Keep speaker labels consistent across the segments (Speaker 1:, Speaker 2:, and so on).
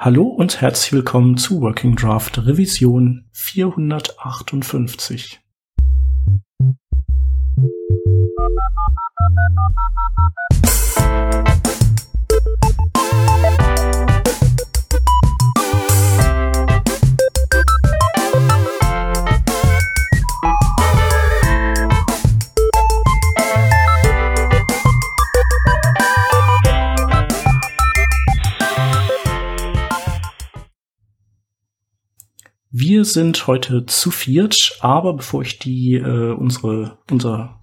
Speaker 1: Hallo und herzlich willkommen zu Working Draft Revision 458. Wir sind heute zu viert, aber bevor ich die äh, unsere unser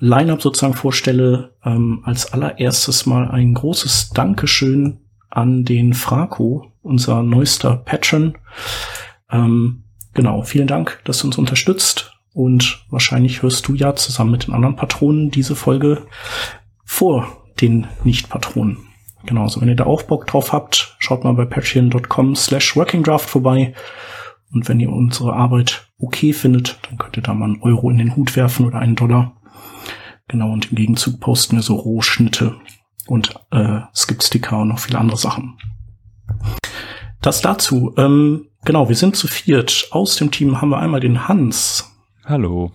Speaker 1: Lineup sozusagen vorstelle, ähm, als allererstes mal ein großes Dankeschön an den Fraco, unser neuester Patron. Ähm, genau, vielen Dank, dass du uns unterstützt und wahrscheinlich hörst du ja zusammen mit den anderen Patronen diese Folge vor den Nicht-Patronen. Genau, so wenn ihr da auch Bock drauf habt, schaut mal bei patreon.com slash workingdraft vorbei und wenn ihr unsere Arbeit okay findet, dann könnt ihr da mal einen Euro in den Hut werfen oder einen Dollar. Genau, und im Gegenzug posten wir so Rohschnitte und äh, Skip-Sticker und noch viele andere Sachen. Das dazu. Ähm, genau, wir sind zu viert. Aus dem Team haben wir einmal den Hans.
Speaker 2: Hallo.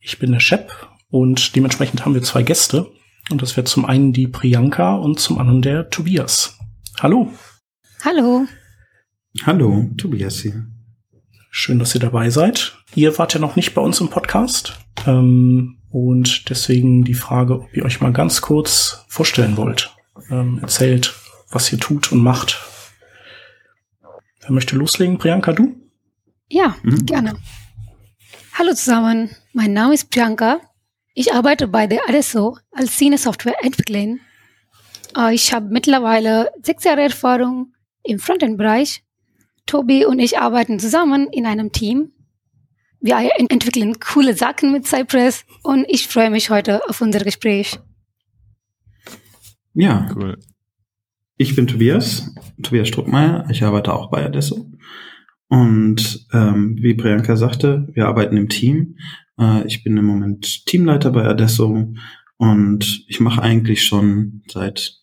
Speaker 1: Ich bin der Shep und dementsprechend haben wir zwei Gäste. Und das wäre zum einen die Priyanka und zum anderen der Tobias. Hallo.
Speaker 3: Hallo.
Speaker 4: Hallo, Tobias hier.
Speaker 1: Schön, dass ihr dabei seid. Ihr wart ja noch nicht bei uns im Podcast. Ähm, und deswegen die Frage, ob ihr euch mal ganz kurz vorstellen wollt. Ähm, erzählt, was ihr tut und macht. Wer möchte loslegen? Priyanka, du?
Speaker 3: Ja, mhm. gerne. Hallo zusammen, mein Name ist Priyanka. Ich arbeite bei der Adesso als Senior Software Entwicklerin. Äh, ich habe mittlerweile sechs Jahre Erfahrung im Frontend-Bereich Tobi und ich arbeiten zusammen in einem Team. Wir entwickeln coole Sachen mit Cypress und ich freue mich heute auf unser Gespräch.
Speaker 4: Ja, cool. Ich bin Tobias, Tobias Struckmeier. Ich arbeite auch bei Adesso. Und ähm, wie Priyanka sagte, wir arbeiten im Team. Äh, ich bin im Moment Teamleiter bei Adesso und ich mache eigentlich schon seit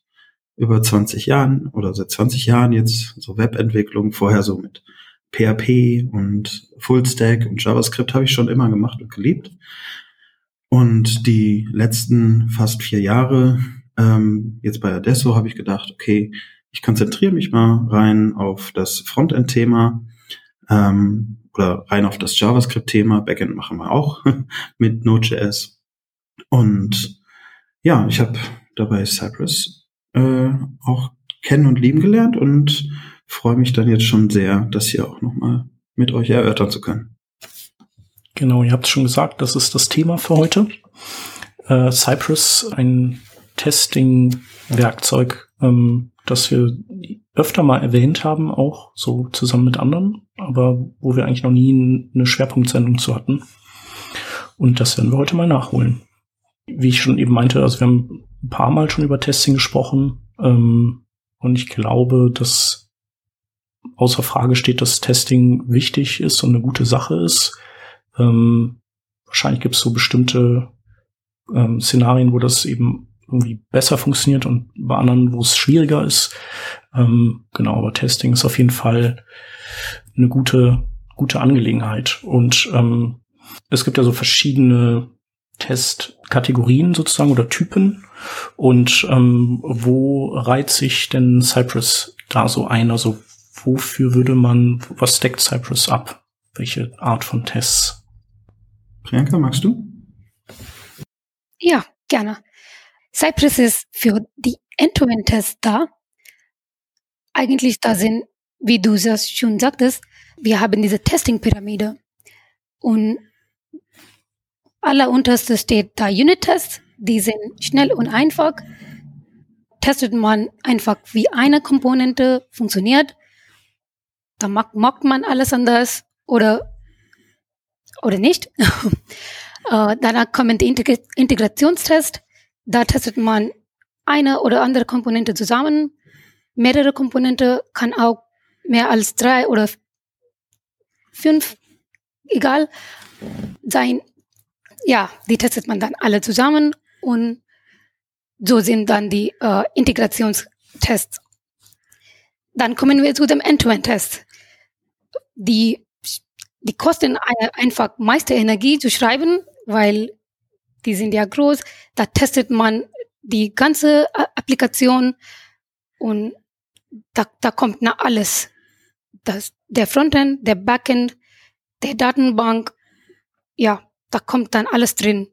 Speaker 4: über 20 Jahren oder seit 20 Jahren jetzt so Webentwicklung, vorher so mit PHP und Fullstack und JavaScript habe ich schon immer gemacht und geliebt. Und die letzten fast vier Jahre, ähm, jetzt bei Adesso, habe ich gedacht, okay, ich konzentriere mich mal rein auf das Frontend-Thema ähm, oder rein auf das JavaScript-Thema. Backend machen wir auch mit Node.js. Und ja, ich habe dabei Cypress äh, auch kennen und lieben gelernt und freue mich dann jetzt schon sehr, das hier auch nochmal mit euch erörtern zu können.
Speaker 1: Genau, ihr habt es schon gesagt, das ist das Thema für heute. Äh, Cypress, ein Testing-Werkzeug, ähm, das wir öfter mal erwähnt haben, auch so zusammen mit anderen, aber wo wir eigentlich noch nie eine Schwerpunktsendung zu hatten. Und das werden wir heute mal nachholen. Wie ich schon eben meinte, also wir haben ein paar Mal schon über Testing gesprochen. Ähm, und ich glaube, dass außer Frage steht, dass Testing wichtig ist und eine gute Sache ist. Ähm, wahrscheinlich gibt es so bestimmte ähm, Szenarien, wo das eben irgendwie besser funktioniert und bei anderen, wo es schwieriger ist. Ähm, genau, aber Testing ist auf jeden Fall eine gute, gute Angelegenheit. Und ähm, es gibt ja so verschiedene Testkategorien sozusagen oder Typen. Und ähm, wo reiht sich denn Cypress da so ein? Also wofür würde man, was deckt Cypress ab? Welche Art von Tests?
Speaker 4: Priyanka, magst du?
Speaker 3: Ja, gerne. Cypress ist für die End-to-End-Tests da. Eigentlich da sind, wie du das schon sagtest, wir haben diese Testing-Pyramide. Und allerunterste steht da Unit-Tests. Die sind schnell und einfach. Testet man einfach, wie eine Komponente funktioniert. Da mag, mag man alles anders oder, oder nicht. äh, danach kommen die Integ Integrationstests. Da testet man eine oder andere Komponente zusammen. Mehrere Komponente kann auch mehr als drei oder fünf, egal, sein ja, die testet man dann alle zusammen und so sind dann die äh, Integrationstests. dann kommen wir zu dem End-to-End-Test. Die, die kosten einfach meiste Energie zu schreiben, weil die sind ja groß. Da testet man die ganze Applikation und da, da kommt nach alles. Das, der Frontend, der Backend, der Datenbank, ja, da kommt dann alles drin.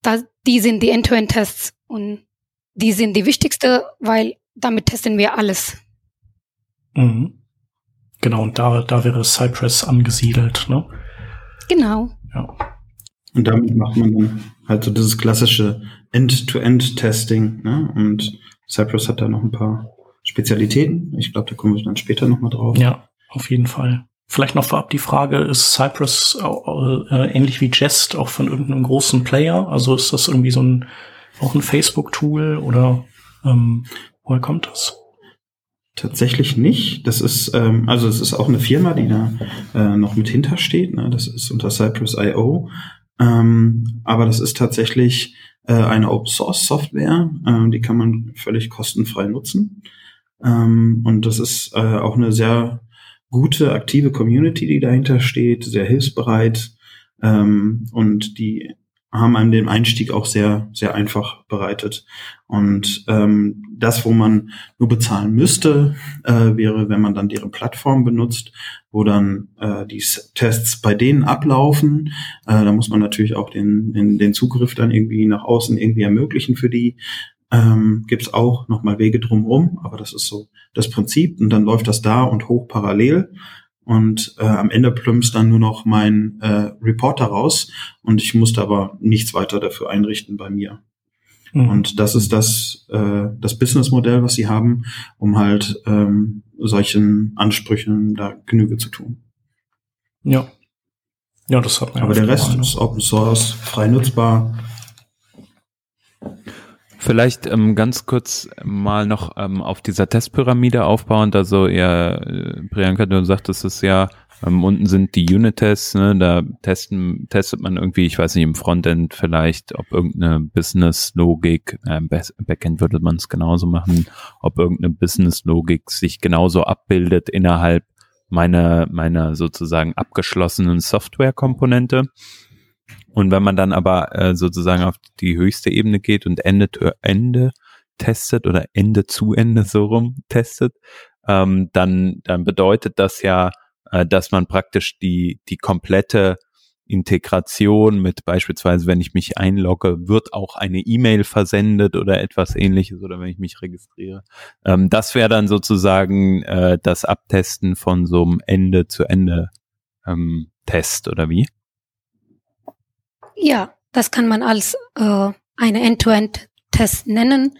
Speaker 3: Da, die sind die End-to-End-Tests und die sind die wichtigste, weil damit testen wir alles.
Speaker 1: Mhm. Genau, und da, da wäre Cypress angesiedelt, ne?
Speaker 3: Genau.
Speaker 1: Ja.
Speaker 4: Und damit macht man dann halt so dieses klassische End-to-End-Testing, ne? Und Cypress hat da noch ein paar Spezialitäten. Ich glaube, da kommen wir dann später nochmal drauf.
Speaker 1: Ja, auf jeden Fall. Vielleicht noch vorab die Frage, ist Cypress äh, ähnlich wie Jest auch von irgendeinem großen Player? Also ist das irgendwie so ein auch ein Facebook-Tool oder ähm, woher kommt das?
Speaker 4: Tatsächlich nicht. Das ist, ähm, also es ist auch eine Firma, die da äh, noch mit hintersteht. Ne? Das ist unter Cypress.io. Ähm, aber das ist tatsächlich äh, eine Open Source Software. Ähm, die kann man völlig kostenfrei nutzen. Ähm, und das ist äh, auch eine sehr gute, aktive Community, die dahinter steht, sehr hilfsbereit. Ähm, und die haben einem den Einstieg auch sehr, sehr einfach bereitet. Und ähm, das, wo man nur bezahlen müsste, äh, wäre, wenn man dann deren Plattform benutzt, wo dann äh, die Tests bei denen ablaufen. Äh, da muss man natürlich auch den, den, den Zugriff dann irgendwie nach außen irgendwie ermöglichen für die. Ähm, Gibt es auch nochmal Wege drumherum, aber das ist so das Prinzip. Und dann läuft das da und hoch parallel und äh, am Ende plumpst dann nur noch mein äh, Reporter raus und ich musste aber nichts weiter dafür einrichten bei mir. Mhm. Und das ist das, äh, das Businessmodell, was sie haben, um halt ähm, solchen Ansprüchen da Genüge zu tun.
Speaker 1: Ja. Ja, das hat man.
Speaker 4: Aber der Rest ist Open Source, frei nutzbar.
Speaker 2: Vielleicht ähm, ganz kurz mal noch ähm, auf dieser Testpyramide aufbauend. Also ja, äh, Priyanka, du sagtest es ja, ähm, unten sind die Unit-Tests, ne, da testen, testet man irgendwie, ich weiß nicht, im Frontend vielleicht, ob irgendeine Business-Logik, äh, Backend würde man es genauso machen, ob irgendeine Business-Logik sich genauso abbildet innerhalb meiner, meiner sozusagen abgeschlossenen Software-Komponente. Und wenn man dann aber äh, sozusagen auf die höchste Ebene geht und Ende zu Ende testet oder Ende zu Ende so rum testet, ähm, dann, dann bedeutet das ja, äh, dass man praktisch die, die komplette Integration mit beispielsweise, wenn ich mich einlogge, wird auch eine E-Mail versendet oder etwas ähnliches oder wenn ich mich registriere. Ähm, das wäre dann sozusagen äh, das Abtesten von so einem Ende zu Ende ähm, Test oder wie?
Speaker 3: Ja, das kann man als äh, eine End-to-End-Test nennen.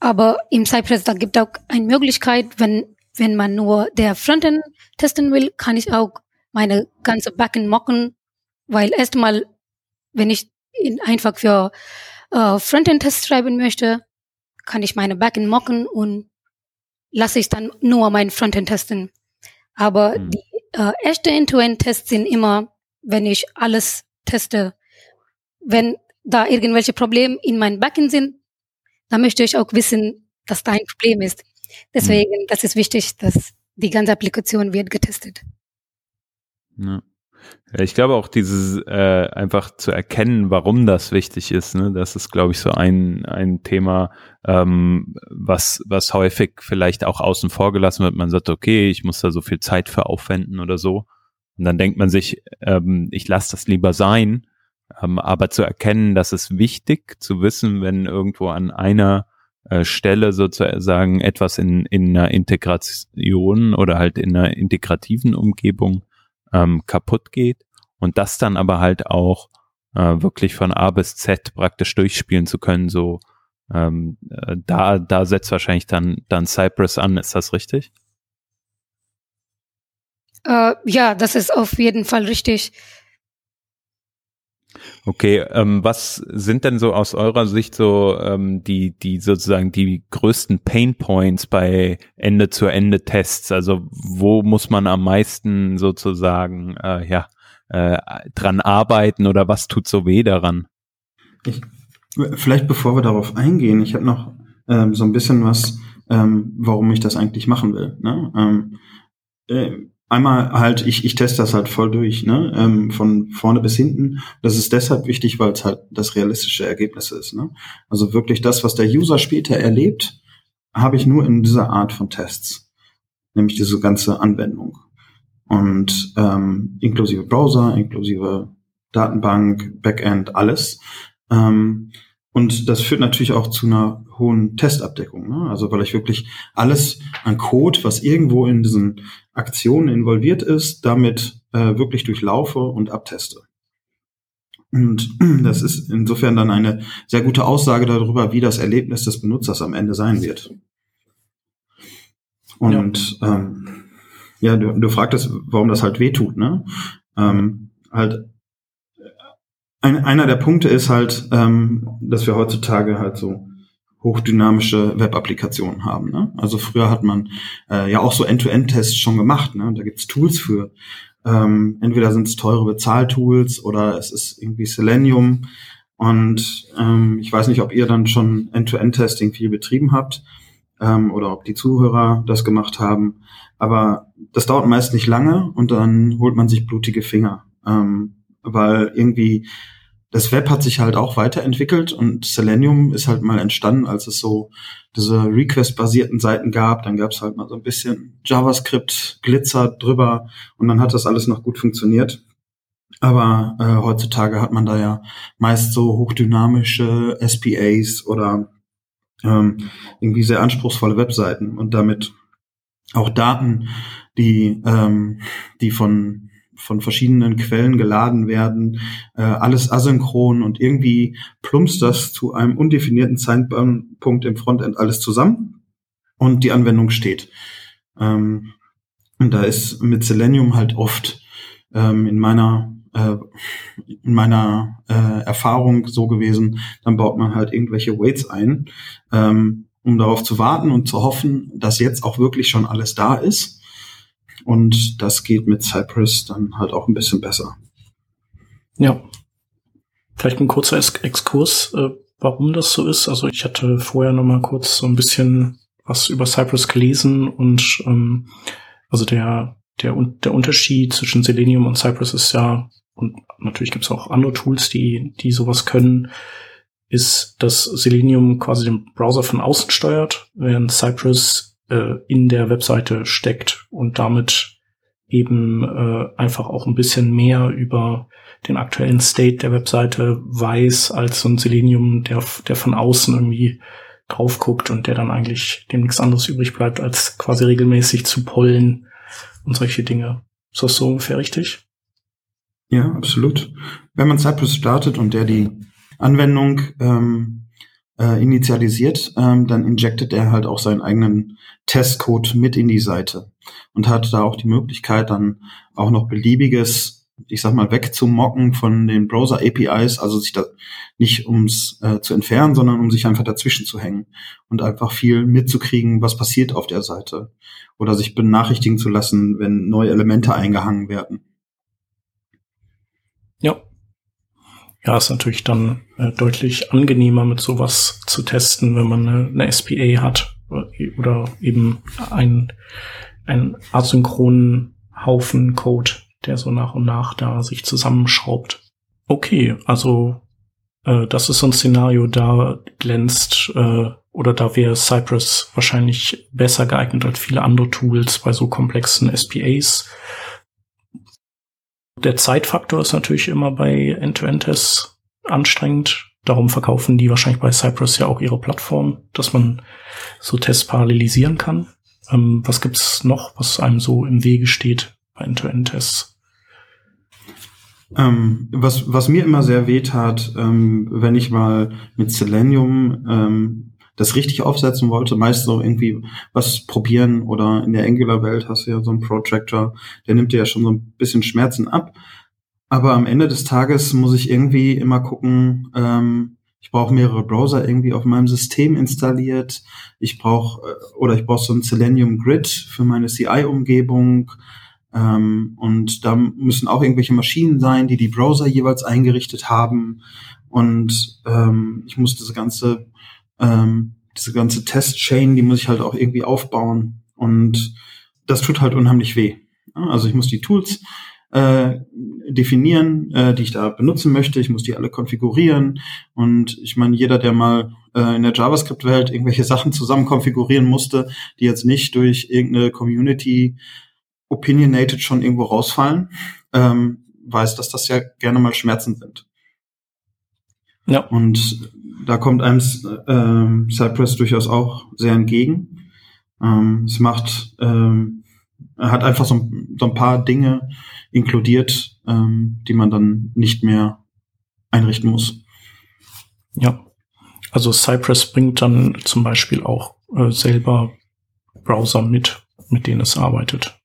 Speaker 3: Aber im Cypress, da gibt auch eine Möglichkeit, wenn, wenn man nur der Frontend testen will, kann ich auch meine ganze Backend mocken, weil erstmal, wenn ich in, einfach für äh, Frontend-Test schreiben möchte, kann ich meine Backend mocken und lasse ich dann nur mein Frontend testen. Aber mhm. die äh, echte End-to-End-Tests sind immer, wenn ich alles teste. Wenn da irgendwelche Probleme in meinem Backend sind, dann möchte ich auch wissen, dass da ein Problem ist. Deswegen, mhm. das ist wichtig, dass die ganze Applikation wird getestet.
Speaker 2: Ja. Ich glaube auch dieses äh, einfach zu erkennen, warum das wichtig ist, ne, das ist, glaube ich, so ein, ein Thema, ähm, was, was häufig vielleicht auch außen vor gelassen wird. Man sagt, okay, ich muss da so viel Zeit für aufwenden oder so. Und dann denkt man sich, ähm, ich lasse das lieber sein. Ähm, aber zu erkennen, dass es wichtig zu wissen, wenn irgendwo an einer äh, Stelle sozusagen etwas in, in einer Integration oder halt in einer integrativen Umgebung ähm, kaputt geht und das dann aber halt auch äh, wirklich von A bis Z praktisch durchspielen zu können, so ähm, äh, da, da setzt wahrscheinlich dann, dann Cypress an, ist das richtig?
Speaker 3: Äh, ja, das ist auf jeden Fall richtig.
Speaker 2: Okay, ähm, was sind denn so aus eurer Sicht so ähm, die, die sozusagen die größten Pain Points bei Ende-zu-Ende-Tests? Also wo muss man am meisten sozusagen äh, ja äh, dran arbeiten oder was tut so weh daran?
Speaker 4: Ich, vielleicht bevor wir darauf eingehen, ich habe noch ähm, so ein bisschen was ähm, warum ich das eigentlich machen will. Ne? Ähm, äh, einmal halt, ich, ich teste das halt voll durch, ne? ähm, von vorne bis hinten. Das ist deshalb wichtig, weil es halt das realistische Ergebnis ist. Ne? Also wirklich das, was der User später erlebt, habe ich nur in dieser Art von Tests, nämlich diese ganze Anwendung. Und ähm, inklusive Browser, inklusive Datenbank, Backend, alles. Ähm, und das führt natürlich auch zu einer hohen Testabdeckung. Ne? Also weil ich wirklich alles an Code, was irgendwo in diesen Aktionen involviert ist, damit äh, wirklich durchlaufe und abteste. Und das ist insofern dann eine sehr gute Aussage darüber, wie das Erlebnis des Benutzers am Ende sein wird. Und ja, ähm, ja du, du fragtest, warum das halt wehtut, ne? Ähm, halt ein, einer der Punkte ist halt, ähm, dass wir heutzutage halt so hochdynamische Web-Applikationen haben. Ne? Also früher hat man äh, ja auch so End-to-End-Tests schon gemacht. Ne? Da gibt's Tools für. Ähm, entweder sind es teure Bezahltools oder es ist irgendwie Selenium. Und ähm, ich weiß nicht, ob ihr dann schon End-to-End-Testing viel betrieben habt ähm, oder ob die Zuhörer das gemacht haben. Aber das dauert meist nicht lange und dann holt man sich blutige Finger. Ähm, weil irgendwie das Web hat sich halt auch weiterentwickelt und Selenium ist halt mal entstanden, als es so diese Request-basierten Seiten gab. Dann gab es halt mal so ein bisschen JavaScript, Glitzer drüber und dann hat das alles noch gut funktioniert. Aber äh, heutzutage hat man da ja meist so hochdynamische SPAs oder ähm, irgendwie sehr anspruchsvolle Webseiten und damit auch Daten, die, ähm, die von von verschiedenen Quellen geladen werden, äh, alles asynchron und irgendwie plumpst das zu einem undefinierten Zeitpunkt im Frontend alles zusammen und die Anwendung steht. Ähm, und da ist mit Selenium halt oft ähm, in meiner äh, in meiner äh, Erfahrung so gewesen, dann baut man halt irgendwelche Waits ein, ähm, um darauf zu warten und zu hoffen, dass jetzt auch wirklich schon alles da ist und das geht mit Cypress dann halt auch ein bisschen besser.
Speaker 1: Ja. Vielleicht ein kurzer Exkurs, äh, warum das so ist. Also ich hatte vorher noch mal kurz so ein bisschen was über Cypress gelesen und ähm, also der, der, der Unterschied zwischen Selenium und Cypress ist ja, und natürlich gibt es auch andere Tools, die, die sowas können, ist, dass Selenium quasi den Browser von außen steuert, während Cypress äh, in der Webseite steckt und damit eben äh, einfach auch ein bisschen mehr über den aktuellen State der Webseite weiß als so ein Selenium, der, der von außen irgendwie drauf guckt und der dann eigentlich dem nichts anderes übrig bleibt, als quasi regelmäßig zu pollen und solche Dinge. Ist das so ungefähr richtig?
Speaker 4: Ja, absolut. Wenn man Cypress startet und der die Anwendung ähm, äh, initialisiert, ähm, dann injectet er halt auch seinen eigenen Testcode mit in die Seite und hat da auch die Möglichkeit, dann auch noch beliebiges, ich sag mal, wegzumocken von den Browser-APIs, also sich da nicht ums äh, zu entfernen, sondern um sich einfach dazwischen zu hängen und einfach viel mitzukriegen, was passiert auf der Seite oder sich benachrichtigen zu lassen, wenn neue Elemente eingehangen werden.
Speaker 1: Ja, ja, ist natürlich dann äh, deutlich angenehmer, mit sowas zu testen, wenn man eine, eine SPA hat oder eben ein, ein asynchronen Haufen Code, der so nach und nach da sich zusammenschraubt. Okay, also äh, das ist so ein Szenario, da glänzt äh, oder da wäre Cypress wahrscheinlich besser geeignet als viele andere Tools bei so komplexen SPAs. Der Zeitfaktor ist natürlich immer bei End-to-End-Tests anstrengend. Darum verkaufen die wahrscheinlich bei Cypress ja auch ihre Plattform, dass man so Tests parallelisieren kann. Ähm, was gibt's noch, was einem so im Wege steht bei End-to-End-Tests?
Speaker 4: Ähm, was, was mir immer sehr weh tat, ähm, wenn ich mal mit Selenium ähm, das richtig aufsetzen wollte, meist so irgendwie was probieren oder in der Angular-Welt hast du ja so einen Protractor, der nimmt dir ja schon so ein bisschen Schmerzen ab. Aber am Ende des Tages muss ich irgendwie immer gucken, ähm, ich brauche mehrere Browser irgendwie auf meinem System installiert. Ich brauche äh, oder ich brauche so ein Selenium Grid für meine CI-Umgebung. Ähm, und da müssen auch irgendwelche Maschinen sein, die die Browser jeweils eingerichtet haben. Und ähm, ich muss diese ganze ähm, diese ganze Test-Chain, die muss ich halt auch irgendwie aufbauen. Und das tut halt unheimlich weh. Also ich muss die Tools äh, definieren, äh, die ich da benutzen möchte. Ich muss die alle konfigurieren. Und ich meine, jeder, der mal äh, in der JavaScript-Welt irgendwelche Sachen zusammen konfigurieren musste, die jetzt nicht durch irgendeine Community opinionated schon irgendwo rausfallen, ähm, weiß, dass das ja gerne mal Schmerzen sind. Ja. Und da kommt einem ähm, Cypress durchaus auch sehr entgegen. Ähm, es macht, ähm, er hat einfach so, so ein paar Dinge inkludiert, ähm, die man dann nicht mehr einrichten muss.
Speaker 1: Ja. Also Cypress bringt dann zum Beispiel auch äh, selber Browser mit, mit denen es arbeitet.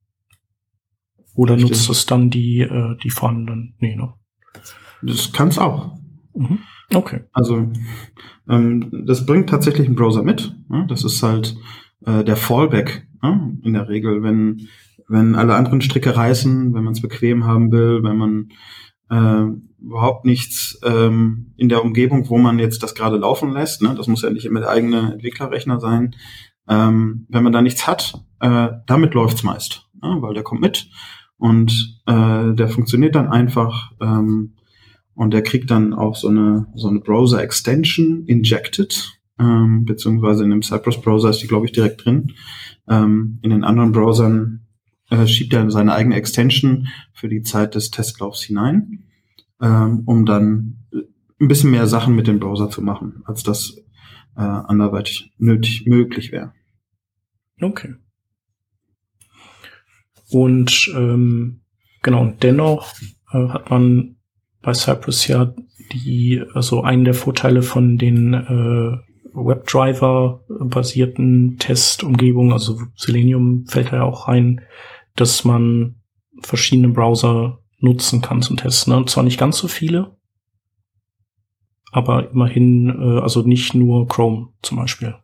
Speaker 1: Oder Richtig. nutzt es dann die, äh, die vorhandenen? Nee, ne?
Speaker 4: Das kann es auch.
Speaker 1: Mhm. Okay.
Speaker 4: Also ähm, das bringt tatsächlich einen Browser mit. Ne? Das ist halt äh, der Fallback ne? in der Regel, wenn wenn alle anderen Stricke reißen, wenn man es bequem haben will, wenn man äh, überhaupt nichts ähm, in der Umgebung, wo man jetzt das gerade laufen lässt. Ne? Das muss ja nicht immer der eigene Entwicklerrechner sein. Ähm, wenn man da nichts hat, äh, damit läuft's meist, ne? weil der kommt mit und äh, der funktioniert dann einfach. Ähm, und der kriegt dann auch so eine, so eine Browser-Extension injected, ähm, beziehungsweise in dem Cypress-Browser ist die, glaube ich, direkt drin. Ähm, in den anderen Browsern äh, schiebt er seine eigene Extension für die Zeit des Testlaufs hinein, ähm, um dann ein bisschen mehr Sachen mit dem Browser zu machen, als das äh, anderweitig nötig möglich wäre.
Speaker 1: Okay. Und ähm, genau, dennoch äh, hat man bei Cypress ja die, also einen der Vorteile von den äh, WebDriver-basierten Testumgebungen, also Selenium fällt da ja auch rein, dass man verschiedene Browser nutzen kann zum Testen. Ne? Und zwar nicht ganz so viele, aber immerhin, äh, also nicht nur Chrome zum Beispiel.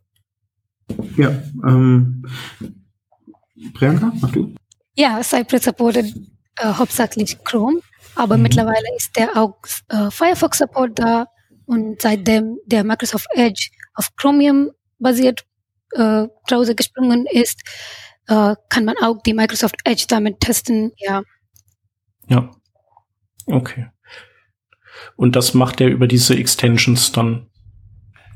Speaker 4: Ja, ähm, Priyanka, mach du.
Speaker 3: Ja, Cypress supportet äh, hauptsächlich Chrome aber mhm. mittlerweile ist der auch äh, Firefox Support da und seitdem der Microsoft Edge auf Chromium basiert äh, Browser gesprungen ist, äh, kann man auch die Microsoft Edge damit testen. Ja.
Speaker 1: Ja. Okay. Und das macht er über diese Extensions dann,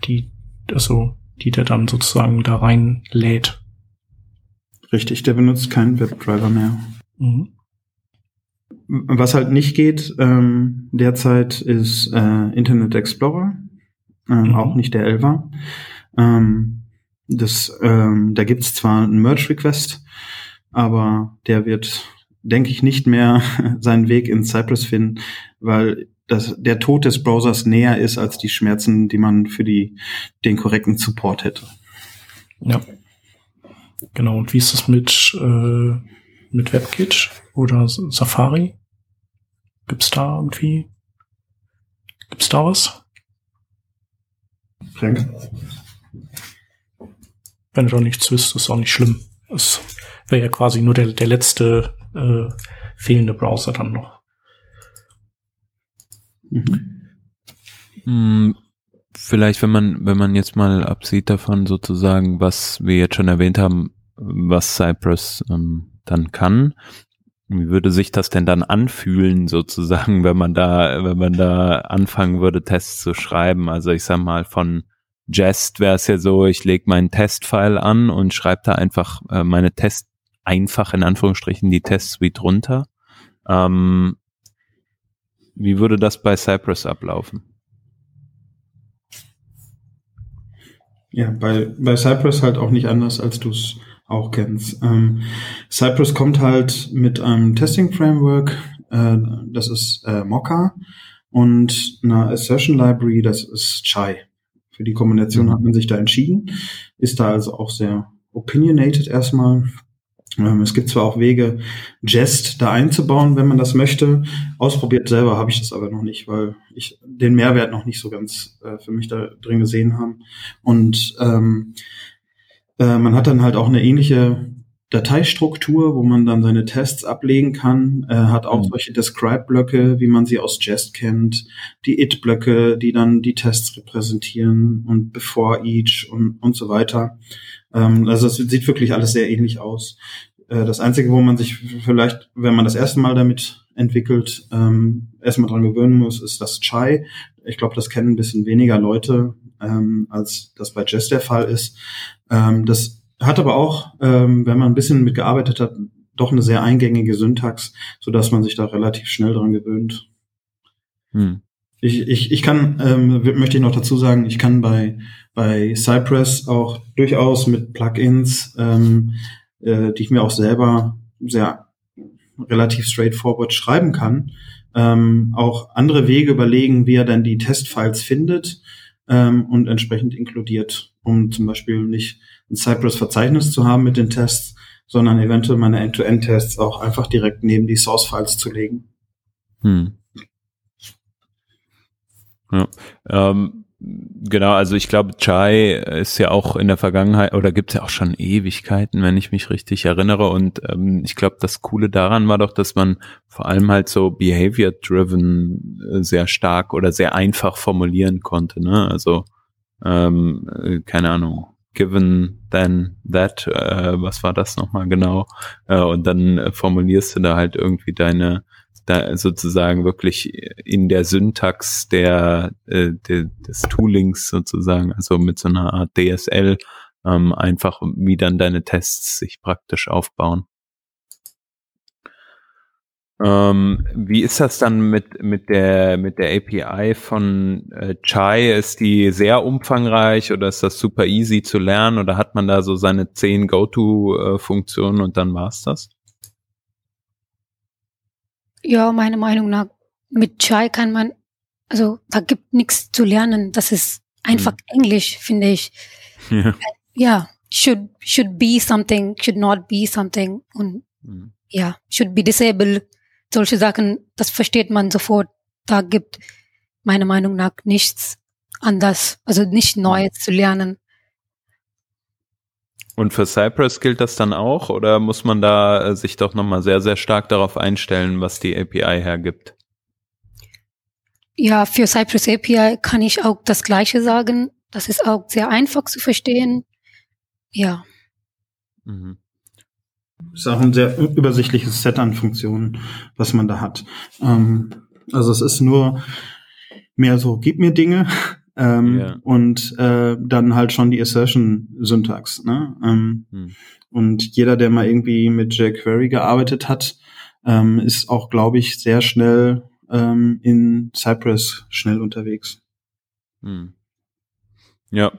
Speaker 1: die, also, die der dann sozusagen da reinlädt.
Speaker 4: Richtig, der benutzt keinen Webdriver mehr. Mhm. Was halt nicht geht ähm, derzeit ist äh, Internet Explorer, ähm, mhm. auch nicht der Elva. Ähm, das, ähm, da gibt's zwar einen Merge-Request, aber der wird, denke ich, nicht mehr seinen Weg in Cypress finden, weil das, der Tod des Browsers näher ist als die Schmerzen, die man für die, den korrekten Support hätte.
Speaker 1: Ja. Genau. Und wie ist das mit, äh, mit WebKit oder Safari? Gibt's da irgendwie? Gibt's da was?
Speaker 4: Frank?
Speaker 1: Wenn du doch nichts wisst, ist auch nicht schlimm. Es wäre ja quasi nur der, der letzte äh, fehlende Browser dann noch.
Speaker 2: Mhm. Hm, vielleicht, wenn man, wenn man jetzt mal absieht davon sozusagen, was wir jetzt schon erwähnt haben, was Cypress ähm, dann kann, wie würde sich das denn dann anfühlen, sozusagen, wenn man da, wenn man da anfangen würde, Tests zu schreiben? Also ich sag mal, von Jest wäre es ja so, ich lege meinen Testfile an und schreibe da einfach äh, meine Test, einfach in Anführungsstrichen die Test-Suite runter. Ähm, wie würde das bei Cypress ablaufen?
Speaker 4: Ja, bei, bei Cypress halt auch nicht anders, als du es auch kennst. Ähm, Cypress kommt halt mit einem Testing-Framework, äh, das ist äh, Mocha, und einer Assertion Library, das ist Chai. Für die Kombination mhm. hat man sich da entschieden, ist da also auch sehr opinionated erstmal. Ähm, es gibt zwar auch Wege, Jest da einzubauen, wenn man das möchte. Ausprobiert selber habe ich das aber noch nicht, weil ich den Mehrwert noch nicht so ganz äh, für mich da drin gesehen habe. Und ähm, äh, man hat dann halt auch eine ähnliche Dateistruktur, wo man dann seine Tests ablegen kann, äh, hat auch mhm. solche Describe-Blöcke, wie man sie aus Jest kennt, die It-Blöcke, die dann die Tests repräsentieren und before each und, und so weiter. Ähm, also es sieht wirklich alles sehr ähnlich aus. Äh, das Einzige, wo man sich vielleicht, wenn man das erste Mal damit entwickelt, ähm, erstmal dran gewöhnen muss, ist das Chai. Ich glaube, das kennen ein bisschen weniger Leute, ähm, als das bei Jest der Fall ist. Ähm, das hat aber auch, ähm, wenn man ein bisschen mitgearbeitet hat, doch eine sehr eingängige Syntax, so dass man sich da relativ schnell dran gewöhnt. Hm. Ich, ich, ich kann, ähm, möchte ich noch dazu sagen, ich kann bei, bei Cypress auch durchaus mit Plugins, ähm, äh, die ich mir auch selber sehr relativ straightforward schreiben kann, ähm, auch andere Wege überlegen, wie er dann die Testfiles findet ähm, und entsprechend inkludiert, um zum Beispiel nicht ein Cypress-Verzeichnis zu haben mit den Tests, sondern eventuell meine End-to-End-Tests auch einfach direkt neben die Source-Files zu legen. Hm.
Speaker 2: Ja. Ähm, genau, also ich glaube, Chai ist ja auch in der Vergangenheit oder gibt es ja auch schon Ewigkeiten, wenn ich mich richtig erinnere. Und ähm, ich glaube, das Coole daran war doch, dass man vor allem halt so behavior-driven äh, sehr stark oder sehr einfach formulieren konnte. Ne? Also ähm, äh, keine Ahnung, given then that, äh, was war das nochmal genau? Äh, und dann äh, formulierst du da halt irgendwie deine, da sozusagen wirklich in der Syntax der, äh, der des Toolings sozusagen, also mit so einer Art DSL, ähm, einfach wie dann deine Tests sich praktisch aufbauen. Ähm, wie ist das dann mit, mit der, mit der API von äh, Chai? Ist die sehr umfangreich oder ist das super easy zu lernen oder hat man da so seine zehn Go-To-Funktionen und dann war's das?
Speaker 3: Ja, meiner Meinung nach, mit Chai kann man, also da gibt nichts zu lernen. Das ist einfach hm. Englisch, finde ich. Ja. ja, should, should be something, should not be something und hm. ja, should be disabled solche Sachen, das versteht man sofort. Da gibt meiner Meinung nach nichts anders, also nicht Neues zu lernen.
Speaker 2: Und für Cypress gilt das dann auch oder muss man da äh, sich doch nochmal sehr, sehr stark darauf einstellen, was die API hergibt?
Speaker 3: Ja, für Cypress API kann ich auch das Gleiche sagen. Das ist auch sehr einfach zu verstehen. Ja. Mhm.
Speaker 4: Ist auch ein sehr übersichtliches Set an Funktionen, was man da hat. Ähm, also es ist nur mehr so, gib mir Dinge ähm, yeah. und äh, dann halt schon die Assertion-Syntax. Ne? Ähm, hm. Und jeder, der mal irgendwie mit jQuery gearbeitet hat, ähm, ist auch, glaube ich, sehr schnell ähm, in Cypress schnell unterwegs. Hm.
Speaker 2: Ja,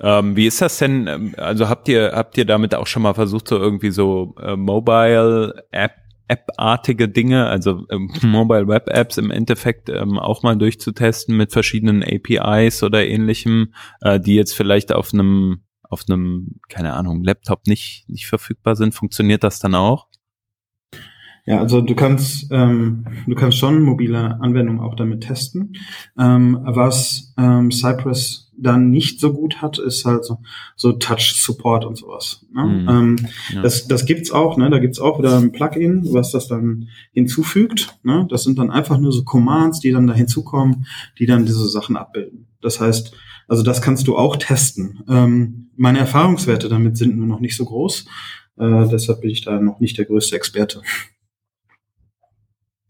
Speaker 2: ähm, wie ist das denn? Ähm, also habt ihr habt ihr damit auch schon mal versucht, so irgendwie so äh, Mobile App App-artige Dinge, also ähm, Mobile Web Apps im Endeffekt ähm, auch mal durchzutesten mit verschiedenen APIs oder ähnlichem, äh, die jetzt vielleicht auf einem auf einem keine Ahnung Laptop nicht nicht verfügbar sind. Funktioniert das dann auch?
Speaker 4: Ja, also du kannst, ähm, du kannst schon mobile Anwendungen auch damit testen. Ähm, was ähm, Cypress dann nicht so gut hat, ist halt so, so Touch Support und sowas. Ne? Mhm. Ähm, ja. Das, das gibt's auch, ne? Da gibt's auch wieder ein Plugin, was das dann hinzufügt. Ne? Das sind dann einfach nur so Commands, die dann da hinzukommen, die dann diese Sachen abbilden. Das heißt, also das kannst du auch testen. Ähm, meine Erfahrungswerte damit sind nur noch nicht so groß. Äh, deshalb bin ich da noch nicht der größte Experte.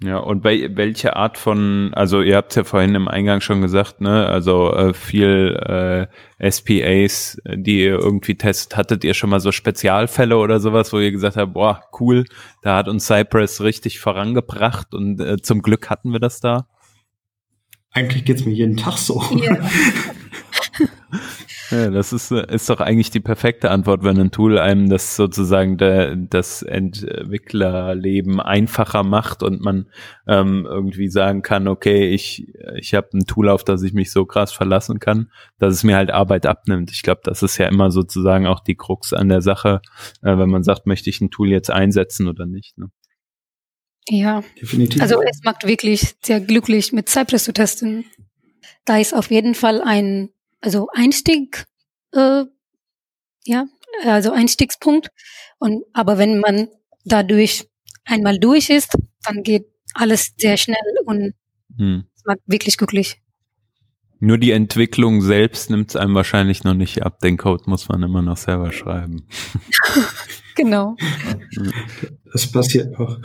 Speaker 2: Ja, und bei welche Art von, also ihr habt ja vorhin im Eingang schon gesagt, ne, also äh, viel äh, SPAs, die ihr irgendwie testet, hattet ihr schon mal so Spezialfälle oder sowas, wo ihr gesagt habt, boah, cool, da hat uns Cypress richtig vorangebracht und äh, zum Glück hatten wir das da?
Speaker 4: Eigentlich geht's mir jeden Tag so. Ja.
Speaker 2: Ja, das ist, ist doch eigentlich die perfekte Antwort, wenn ein Tool einem das sozusagen der, das Entwicklerleben einfacher macht und man ähm, irgendwie sagen kann, okay, ich, ich habe ein Tool, auf das ich mich so krass verlassen kann, dass es mir halt Arbeit abnimmt. Ich glaube, das ist ja immer sozusagen auch die Krux an der Sache, äh, wenn man sagt, möchte ich ein Tool jetzt einsetzen oder nicht. Ne?
Speaker 3: Ja, definitiv. Also es macht wirklich sehr glücklich, mit Cypress zu testen. Da ist auf jeden Fall ein also Einstieg, äh, ja, also Einstiegspunkt. Und, aber wenn man dadurch einmal durch ist, dann geht alles sehr schnell und hm. es macht wirklich glücklich.
Speaker 2: Nur die Entwicklung selbst nimmt es einem wahrscheinlich noch nicht ab. Den Code muss man immer noch selber schreiben.
Speaker 3: genau.
Speaker 4: Das passiert auch.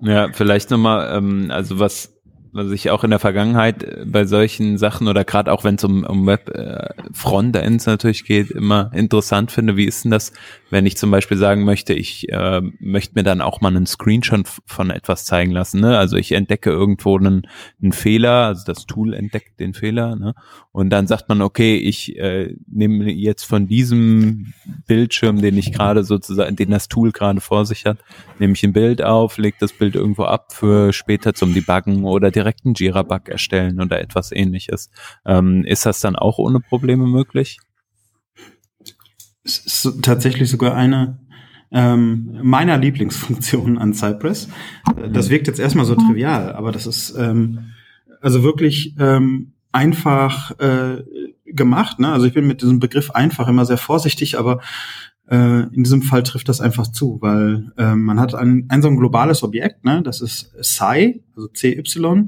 Speaker 2: Ja, vielleicht nochmal, ähm, also was was ich auch in der Vergangenheit äh, bei solchen Sachen oder gerade auch wenn es um, um Web-Frontends äh, natürlich geht, immer interessant finde. Wie ist denn das, wenn ich zum Beispiel sagen möchte, ich äh, möchte mir dann auch mal einen Screenshot von etwas zeigen lassen. Ne? Also ich entdecke irgendwo einen, einen Fehler, also das Tool entdeckt den Fehler ne? und dann sagt man, okay, ich äh, nehme jetzt von diesem Bildschirm, den ich gerade sozusagen, den das Tool gerade vor sich hat, nehme ich ein Bild auf, lege das Bild irgendwo ab für später zum Debuggen oder direkt direkt einen Jira-Bug erstellen oder etwas ähnliches. Ähm, ist das dann auch ohne Probleme möglich?
Speaker 4: Es ist tatsächlich sogar eine ähm, meiner Lieblingsfunktionen an Cypress. Das wirkt jetzt erstmal so trivial, aber das ist ähm, also wirklich ähm, einfach äh, gemacht. Ne? Also ich bin mit diesem Begriff einfach immer sehr vorsichtig, aber äh, in diesem Fall trifft das einfach zu, weil äh, man hat ein, ein so ein globales Objekt, ne, das ist Sci, also CY,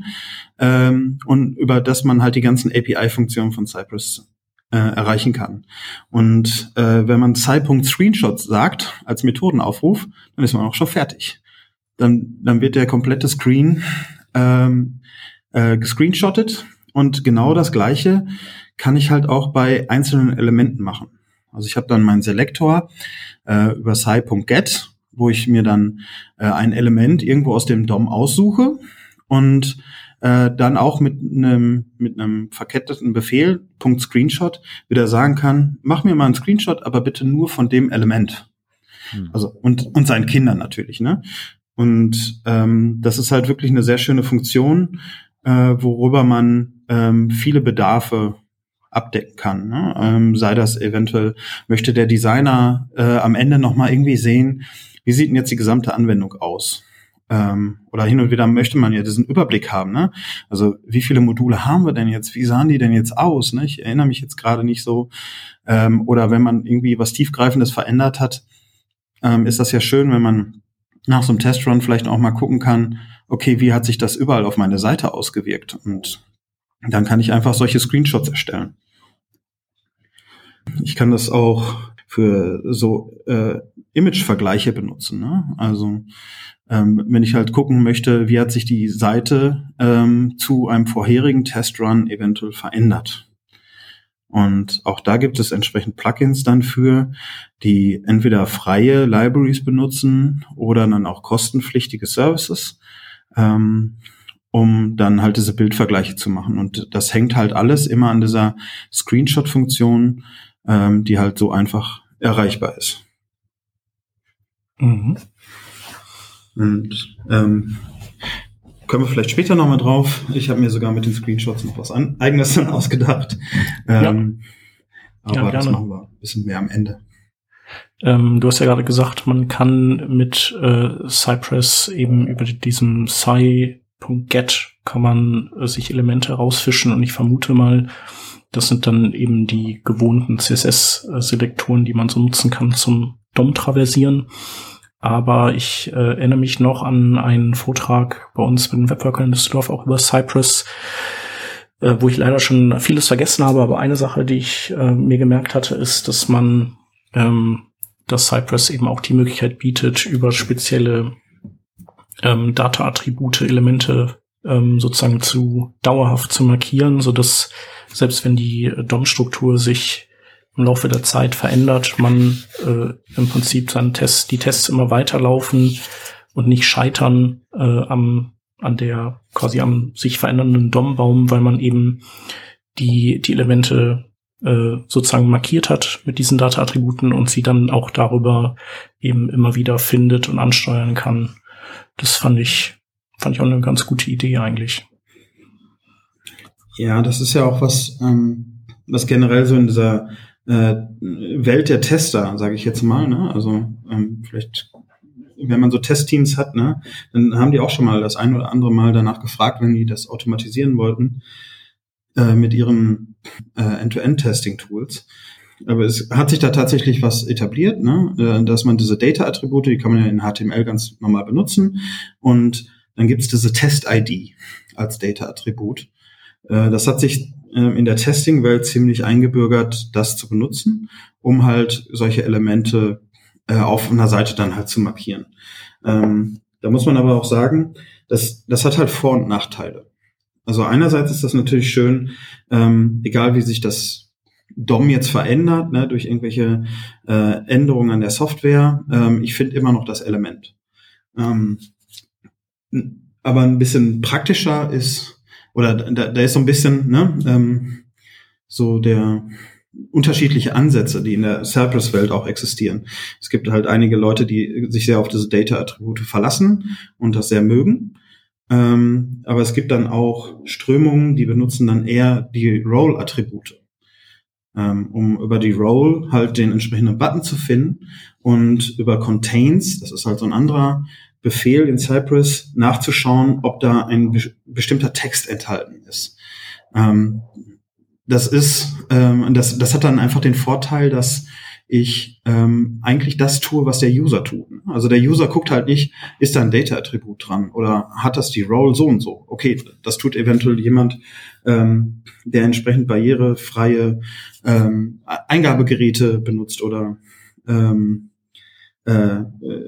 Speaker 4: ähm, und über das man halt die ganzen API-Funktionen von Cypress äh, erreichen kann. Und äh, wenn man Sci.Screenshot sagt als Methodenaufruf, dann ist man auch schon fertig. Dann, dann wird der komplette Screen ähm, äh, gescreenshottet und genau das gleiche kann ich halt auch bei einzelnen Elementen machen. Also ich habe dann meinen Selektor äh, über sci.get, wo ich mir dann äh, ein Element irgendwo aus dem DOM aussuche und äh, dann auch mit einem mit einem verketteten Befehl Punkt Screenshot wieder sagen kann, mach mir mal einen Screenshot, aber bitte nur von dem Element. Hm. Also und und seinen Kindern natürlich, ne? Und ähm, das ist halt wirklich eine sehr schöne Funktion, äh, worüber man ähm, viele Bedarfe abdecken kann. Ne? Ähm, sei das eventuell, möchte der Designer äh, am Ende nochmal irgendwie sehen, wie sieht denn jetzt die gesamte Anwendung aus? Ähm, oder hin und wieder möchte man ja diesen Überblick haben. Ne? Also wie viele Module haben wir denn jetzt? Wie sahen die denn jetzt aus? Ne? Ich erinnere mich jetzt gerade nicht so. Ähm, oder wenn man irgendwie was Tiefgreifendes verändert hat, ähm, ist das ja schön, wenn man nach so einem Testrun vielleicht auch mal gucken kann, okay, wie hat sich das überall auf meine Seite ausgewirkt? Und dann kann ich einfach solche Screenshots erstellen. Ich kann das auch für so äh, Image-Vergleiche benutzen. Ne? Also ähm, wenn ich halt gucken möchte, wie hat sich die Seite ähm, zu einem vorherigen Testrun eventuell verändert. Und auch da gibt es entsprechend Plugins dann für, die entweder freie Libraries benutzen oder dann auch kostenpflichtige Services. Ähm, um dann halt diese Bildvergleiche zu machen. Und das hängt halt alles immer an dieser Screenshot-Funktion, ähm, die halt so einfach erreichbar ist. Mhm. Und ähm, können wir vielleicht später nochmal drauf. Ich habe mir sogar mit den Screenshots noch was an, eigenes dann ausgedacht. Ähm, ja. Aber ja, das machen wir ein bisschen mehr am Ende.
Speaker 1: Ähm, du hast ja gerade gesagt, man kann mit äh, Cypress eben über diesen Sci .get kann man äh, sich Elemente rausfischen und ich vermute mal, das sind dann eben die gewohnten CSS-Selektoren, die man so nutzen kann zum DOM-Traversieren. Aber ich äh, erinnere mich noch an einen Vortrag bei uns mit den Webworkern in Düsseldorf auch über Cypress, äh, wo ich leider schon vieles vergessen habe. Aber eine Sache, die ich äh, mir gemerkt hatte, ist, dass man, ähm, dass Cypress eben auch die Möglichkeit bietet, über spezielle ähm, Data-Attribute, Elemente ähm, sozusagen zu dauerhaft zu markieren, so dass selbst wenn die DOM-Struktur sich im Laufe der Zeit verändert, man äh, im Prinzip seinen Tests, die Tests immer weiterlaufen und nicht scheitern äh, am an der quasi am sich verändernden DOM-Baum, weil man eben die die Elemente äh, sozusagen markiert hat mit diesen Data-Attributen und sie dann auch darüber eben immer wieder findet und ansteuern kann. Das fand ich, fand ich auch eine ganz gute Idee eigentlich.
Speaker 4: Ja, das ist ja auch was, ähm, was generell so in dieser äh, Welt der Tester, sage ich jetzt mal, ne? Also ähm, vielleicht, wenn man so Testteams hat, ne, dann haben die auch schon mal das ein oder andere Mal danach gefragt, wenn die das automatisieren wollten äh, mit ihren äh, End-to-End-Testing-Tools. aber es hat sich da tatsächlich was etabliert, ne? Äh, dass man diese Data-Attribute, die kann man ja in HTML ganz normal benutzen. Und dann gibt es diese Test-ID als Data-Attribut. Äh, das hat sich äh, in der Testing-Welt ziemlich eingebürgert, das zu benutzen, um halt solche Elemente auf einer Seite dann halt zu markieren. Ähm, da muss man aber auch sagen, das, das hat halt Vor- und Nachteile. Also einerseits ist das natürlich schön, ähm, egal wie sich das DOM jetzt verändert, ne, durch irgendwelche äh, Änderungen an der Software. Ähm, ich finde immer noch das Element. Ähm, aber ein bisschen praktischer ist, oder da, da ist so ein bisschen, ne, ähm, so der unterschiedliche Ansätze, die in der Cypress-Welt auch existieren. Es gibt halt einige Leute, die sich sehr auf diese Data-Attribute verlassen und das sehr mögen. Ähm, aber es gibt dann auch Strömungen, die benutzen dann eher die Role-Attribute, ähm, um über die Role halt den entsprechenden Button zu finden und über Contains, das ist halt so ein anderer Befehl in Cypress, nachzuschauen, ob da ein be bestimmter Text enthalten ist. Ähm, das ist, ähm, das, das hat dann einfach den Vorteil, dass ich ähm, eigentlich das tue, was der User tut. Also der User guckt halt nicht, ist da ein Data-Attribut dran oder hat das die Role so und so. Okay, das tut eventuell jemand, ähm, der entsprechend barrierefreie ähm, Eingabegeräte benutzt oder ähm, äh,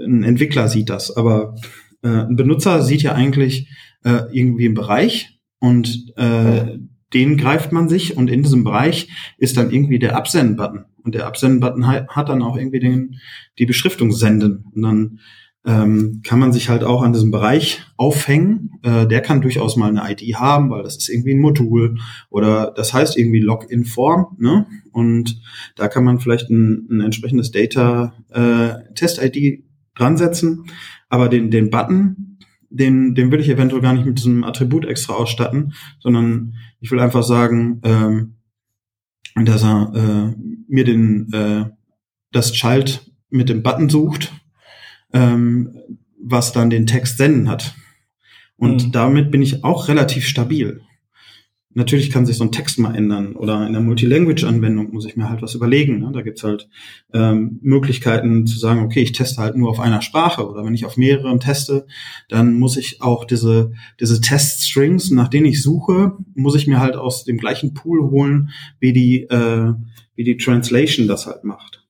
Speaker 4: ein Entwickler sieht das. Aber äh, ein Benutzer sieht ja eigentlich äh, irgendwie einen Bereich und äh, den greift man sich und in diesem Bereich ist dann irgendwie der Absenden-Button. Und der Absenden-Button hat dann auch irgendwie den, die Beschriftung senden. Und dann ähm, kann man sich halt auch an diesem Bereich aufhängen. Äh, der kann durchaus mal eine ID haben, weil das ist irgendwie ein Modul oder das heißt irgendwie Login-Form. Ne? Und da kann man vielleicht ein, ein entsprechendes Data-Test-ID äh, dran setzen. Aber den, den Button, den, den will ich eventuell gar nicht mit diesem Attribut extra ausstatten, sondern ich will einfach sagen, ähm, dass er äh, mir den äh, das Child mit dem Button sucht, ähm, was dann den Text senden hat. Und mhm. damit bin ich auch relativ stabil. Natürlich kann sich so ein Text mal ändern oder in der Multilanguage-Anwendung muss ich mir halt was überlegen. Ne? Da gibt's halt ähm, Möglichkeiten zu sagen, okay, ich teste halt nur auf einer Sprache oder wenn ich auf mehreren teste, dann muss ich auch diese, diese Test-Strings, nach denen ich suche, muss ich mir halt aus dem gleichen Pool holen, wie die, äh, wie die Translation das halt macht.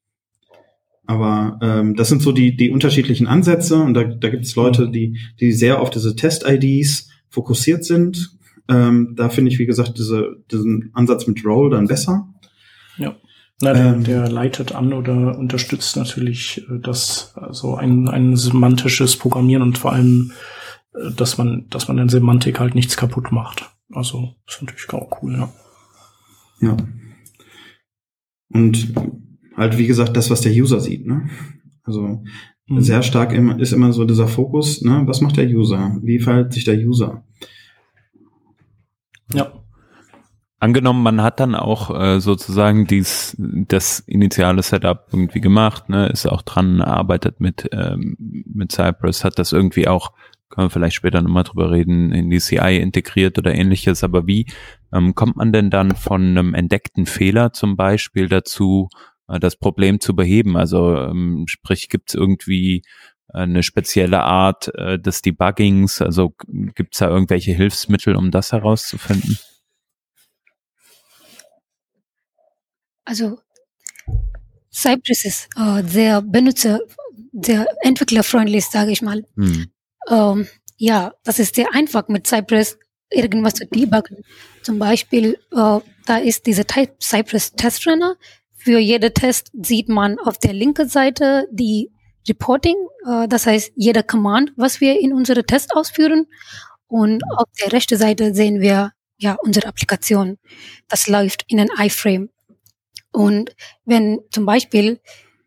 Speaker 4: Aber ähm, das sind so die, die unterschiedlichen Ansätze und da, da gibt es Leute, die, die sehr auf diese Test-IDs fokussiert sind, ähm, da finde ich, wie gesagt, diese, diesen Ansatz mit Roll dann besser.
Speaker 1: Ja. Na, der, ähm, der leitet an oder unterstützt natürlich äh, das, also ein, ein semantisches Programmieren und vor allem, äh, dass man, dass man in Semantik halt nichts kaputt macht. Also ist natürlich auch cool, ja.
Speaker 4: Ja. Und halt, wie gesagt, das, was der User sieht, ne? Also mhm. sehr stark ist immer so dieser Fokus, ne? Was macht der User? Wie verhält sich der User?
Speaker 2: Ja. Angenommen, man hat dann auch äh, sozusagen dies, das initiale Setup irgendwie gemacht, ne, ist auch dran, arbeitet mit, ähm, mit Cypress, hat das irgendwie auch, können wir vielleicht später nochmal drüber reden, in die CI integriert oder ähnliches, aber wie ähm, kommt man denn dann von einem entdeckten Fehler zum Beispiel dazu, äh, das Problem zu beheben? Also ähm, sprich, gibt es irgendwie eine spezielle Art äh, des Debuggings? Also gibt es da irgendwelche Hilfsmittel, um das herauszufinden?
Speaker 3: Also Cypress ist äh, sehr benutzer, sehr entwicklerfreundlich, sage ich mal. Hm. Ähm, ja, das ist sehr einfach mit Cypress irgendwas zu debuggen. Zum Beispiel, äh, da ist diese Cypress Test Runner. Für jede Test sieht man auf der linken Seite die Reporting, äh, das heißt jeder Command, was wir in unsere Test ausführen. Und auf der rechten Seite sehen wir ja unsere Applikation. Das läuft in ein iframe. Und wenn zum Beispiel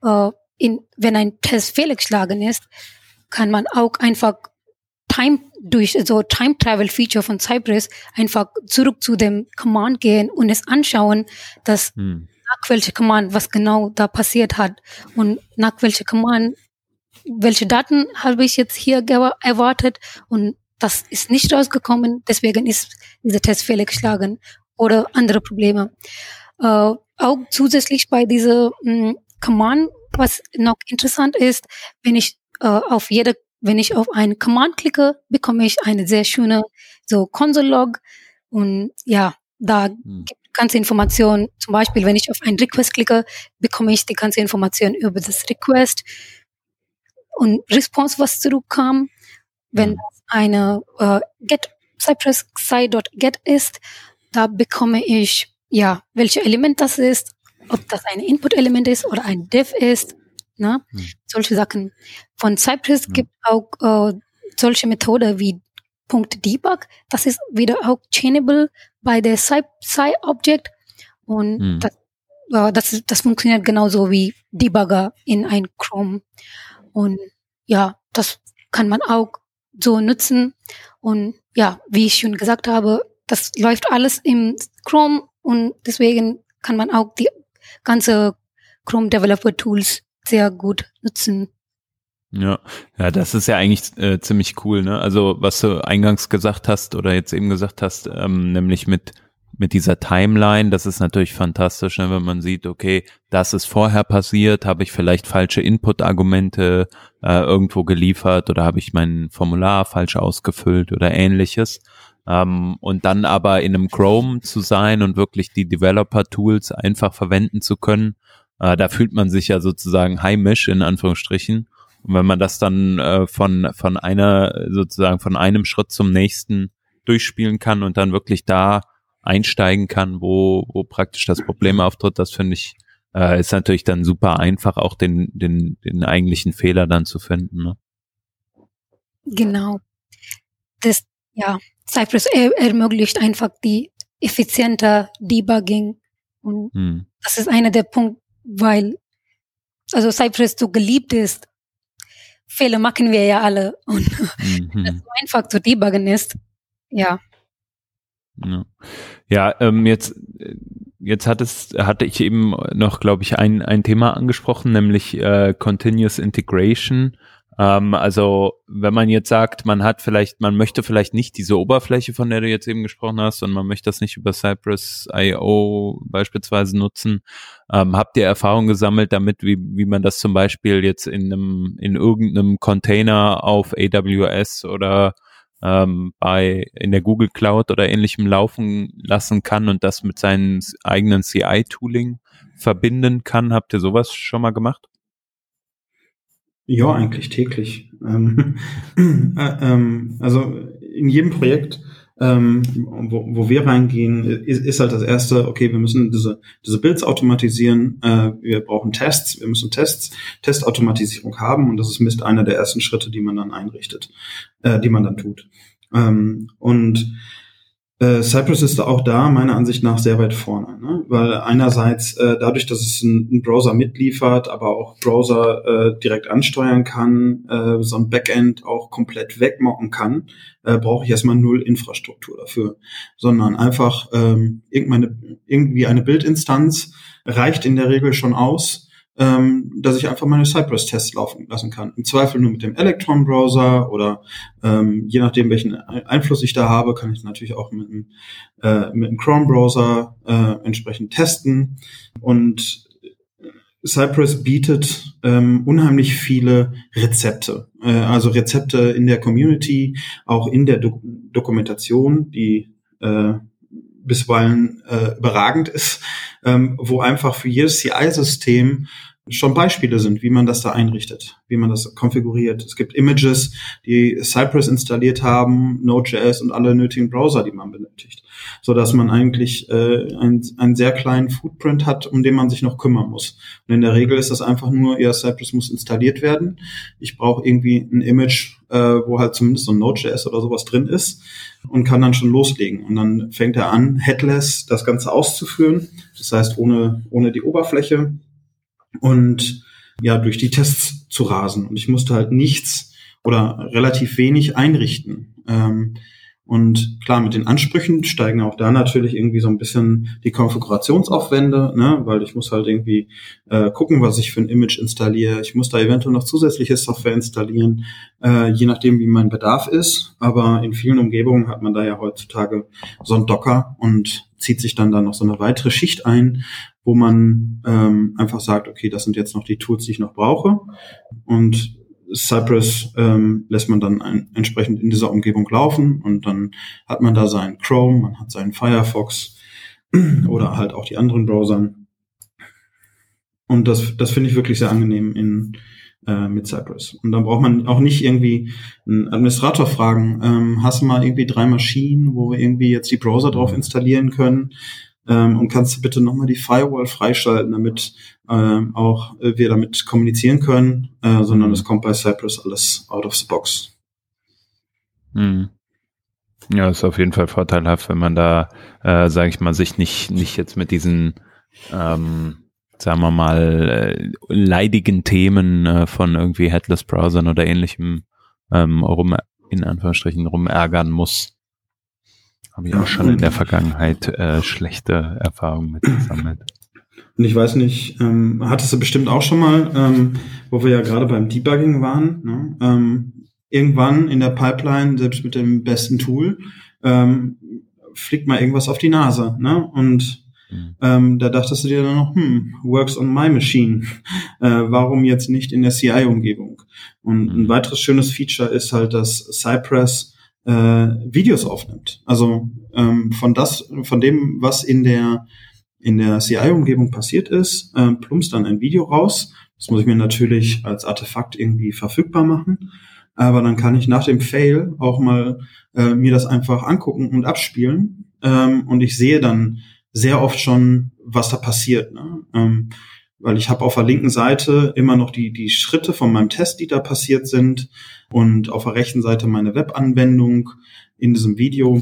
Speaker 3: äh, in, wenn ein Test fehlgeschlagen ist, kann man auch einfach Time durch so Time Travel Feature von Cypress einfach zurück zu dem Command gehen und es anschauen, dass hm. nach welcher Command was genau da passiert hat und nach welcher Command welche Daten habe ich jetzt hier erwartet und das ist nicht rausgekommen, deswegen ist dieser Test fehlgeschlagen oder andere Probleme. äh, auch zusätzlich bei dieser mh, Command, was noch interessant ist, wenn ich äh, auf jede, wenn ich auf einen Command klicke, bekomme ich eine sehr schöne so Console-Log und ja, da hm. gibt ganze Informationen. Zum Beispiel, wenn ich auf einen Request klicke, bekomme ich die ganze Information über das Request und Response, was zurückkam. Wenn eine äh, get Cypress Site.get ist, da bekomme ich ja, welche Element das ist, ob das ein Input-Element ist oder ein Div ist, ne? Hm. solche Sachen. Von Cypress hm. gibt auch äh, solche Methode wie .debug, das ist wieder auch chainable bei der Sci-Object und hm. das, äh, das, das funktioniert genauso wie Debugger in ein Chrome und ja, das kann man auch so nutzen und ja, wie ich schon gesagt habe, das läuft alles im Chrome und deswegen kann man auch die ganze Chrome Developer Tools sehr gut nutzen.
Speaker 2: Ja, ja, das ist ja eigentlich äh, ziemlich cool, ne? Also was du eingangs gesagt hast oder jetzt eben gesagt hast, ähm, nämlich mit mit dieser Timeline, das ist natürlich fantastisch, ne, wenn man sieht, okay, das ist vorher passiert, habe ich vielleicht falsche Input-Argumente äh, irgendwo geliefert oder habe ich mein Formular falsch ausgefüllt oder ähnliches. Ähm, und dann aber in einem Chrome zu sein und wirklich die Developer-Tools einfach verwenden zu können, äh, da fühlt man sich ja sozusagen heimisch in Anführungsstrichen. Und wenn man das dann äh, von, von einer, sozusagen von einem Schritt zum nächsten durchspielen kann und dann wirklich da einsteigen kann, wo, wo praktisch das Problem auftritt, das finde ich, äh, ist natürlich dann super einfach, auch den, den, den eigentlichen Fehler dann zu finden. Ne?
Speaker 3: Genau. Das, ja, Cypress er ermöglicht einfach die effiziente Debugging. Und hm. das ist einer der Punkte, weil also Cypress so geliebt ist. Fehler machen wir ja alle und mhm. das so einfach zu debuggen ist. Ja.
Speaker 2: Ja, ja ähm, jetzt jetzt hat es hatte ich eben noch, glaube ich, ein ein Thema angesprochen, nämlich äh, Continuous Integration. Ähm, also wenn man jetzt sagt, man hat vielleicht, man möchte vielleicht nicht diese Oberfläche, von der du jetzt eben gesprochen hast, und man möchte das nicht über Cypress IO beispielsweise nutzen, ähm, habt ihr Erfahrung gesammelt damit, wie, wie man das zum Beispiel jetzt in einem, in irgendeinem Container auf AWS oder ähm, bei in der Google Cloud oder ähnlichem laufen lassen kann und das mit seinem eigenen CI-Tooling verbinden kann? Habt ihr sowas schon mal gemacht?
Speaker 4: Ja, eigentlich täglich. Ähm, äh, ähm, also in jedem Projekt, ähm, wo, wo wir reingehen, ist, ist halt das erste, okay, wir müssen diese, diese Builds automatisieren, äh, wir brauchen Tests, wir müssen Tests, Testautomatisierung haben und das ist Mist einer der ersten Schritte, die man dann einrichtet, äh, die man dann tut. Ähm, und äh, Cypress ist auch da meiner Ansicht nach sehr weit vorne, ne? weil einerseits äh, dadurch, dass es einen Browser mitliefert, aber auch Browser äh, direkt ansteuern kann, äh, so ein Backend auch komplett wegmocken kann, äh, brauche ich erstmal null Infrastruktur dafür, sondern einfach ähm, irgendwie eine Bildinstanz reicht in der Regel schon aus, ähm, dass ich einfach meine Cypress-Tests laufen lassen kann. Im Zweifel nur mit dem Electron-Browser oder ähm, je nachdem, welchen Einfluss ich da habe, kann ich natürlich auch mit einem, äh, einem Chrome-Browser äh, entsprechend testen. Und Cypress bietet ähm, unheimlich viele Rezepte, äh, also Rezepte in der Community, auch in der Do Dokumentation, die äh, bisweilen äh, überragend ist, ähm, wo einfach für jedes CI-System schon Beispiele sind, wie man das da einrichtet, wie man das konfiguriert. Es gibt Images, die Cypress installiert haben, Node.js und alle nötigen Browser, die man benötigt, so dass man eigentlich äh, einen, einen sehr kleinen Footprint hat, um den man sich noch kümmern muss. Und in der Regel ist das einfach nur, ja, Cypress muss installiert werden. Ich brauche irgendwie ein Image, äh, wo halt zumindest so ein Node.js oder sowas drin ist und kann dann schon loslegen. Und dann fängt er an, headless das Ganze auszuführen. Das heißt, ohne, ohne die Oberfläche und ja, durch die Tests zu rasen. Und ich musste halt nichts oder relativ wenig einrichten. Ähm, und klar, mit den Ansprüchen steigen auch da natürlich irgendwie so ein bisschen die Konfigurationsaufwände, ne? weil ich muss halt irgendwie äh, gucken, was ich für ein Image installiere. Ich muss da eventuell noch zusätzliche Software installieren, äh, je nachdem, wie mein Bedarf ist. Aber in vielen Umgebungen hat man da ja heutzutage so ein Docker und zieht sich dann da noch so eine weitere Schicht ein, wo man ähm, einfach sagt, okay, das sind jetzt noch die Tools, die ich noch brauche. Und Cypress ähm, lässt man dann ein, entsprechend in dieser Umgebung laufen und dann hat man da seinen Chrome, man hat seinen Firefox oder halt auch die anderen Browser. Und das, das finde ich wirklich sehr angenehm in, äh, mit Cypress. Und dann braucht man auch nicht irgendwie einen Administrator fragen, ähm, hast du mal irgendwie drei Maschinen, wo wir irgendwie jetzt die Browser drauf installieren können? Ähm, und kannst du bitte nochmal die Firewall freischalten, damit ähm, auch äh, wir damit kommunizieren können, äh, sondern es kommt bei Cypress alles out of the box.
Speaker 2: Hm. Ja, ist auf jeden Fall vorteilhaft, wenn man da, äh, sage ich mal, sich nicht nicht jetzt mit diesen ähm, sagen wir mal, äh, leidigen Themen äh, von irgendwie Headless-Browsern oder ähnlichem ähm, rum, in Anführungsstrichen rumärgern muss. Habe ich auch schon in der Vergangenheit äh, schlechte Erfahrungen mit gesammelt.
Speaker 4: Und ich weiß nicht, ähm, hattest du bestimmt auch schon mal, ähm, wo wir ja gerade beim Debugging waren, ne? ähm, irgendwann in der Pipeline, selbst mit dem besten Tool, ähm, fliegt mal irgendwas auf die Nase. Ne? Und Mhm. Ähm, da dachtest du dir dann noch, hm, works on my machine. Äh, warum jetzt nicht in der CI-Umgebung? Und mhm. ein weiteres schönes Feature ist halt, dass Cypress äh, Videos aufnimmt. Also ähm, von das, von dem, was in der in der CI-Umgebung passiert ist, äh, plumpst dann ein Video raus. Das muss ich mir natürlich als Artefakt irgendwie verfügbar machen. Aber dann kann ich nach dem Fail auch mal äh, mir das einfach angucken und abspielen. Ähm, und ich sehe dann, sehr oft schon, was da passiert. Ne? Ähm, weil ich habe auf der linken Seite immer noch die, die Schritte von meinem Test, die da passiert sind und auf der rechten Seite meine Webanwendung in diesem Video.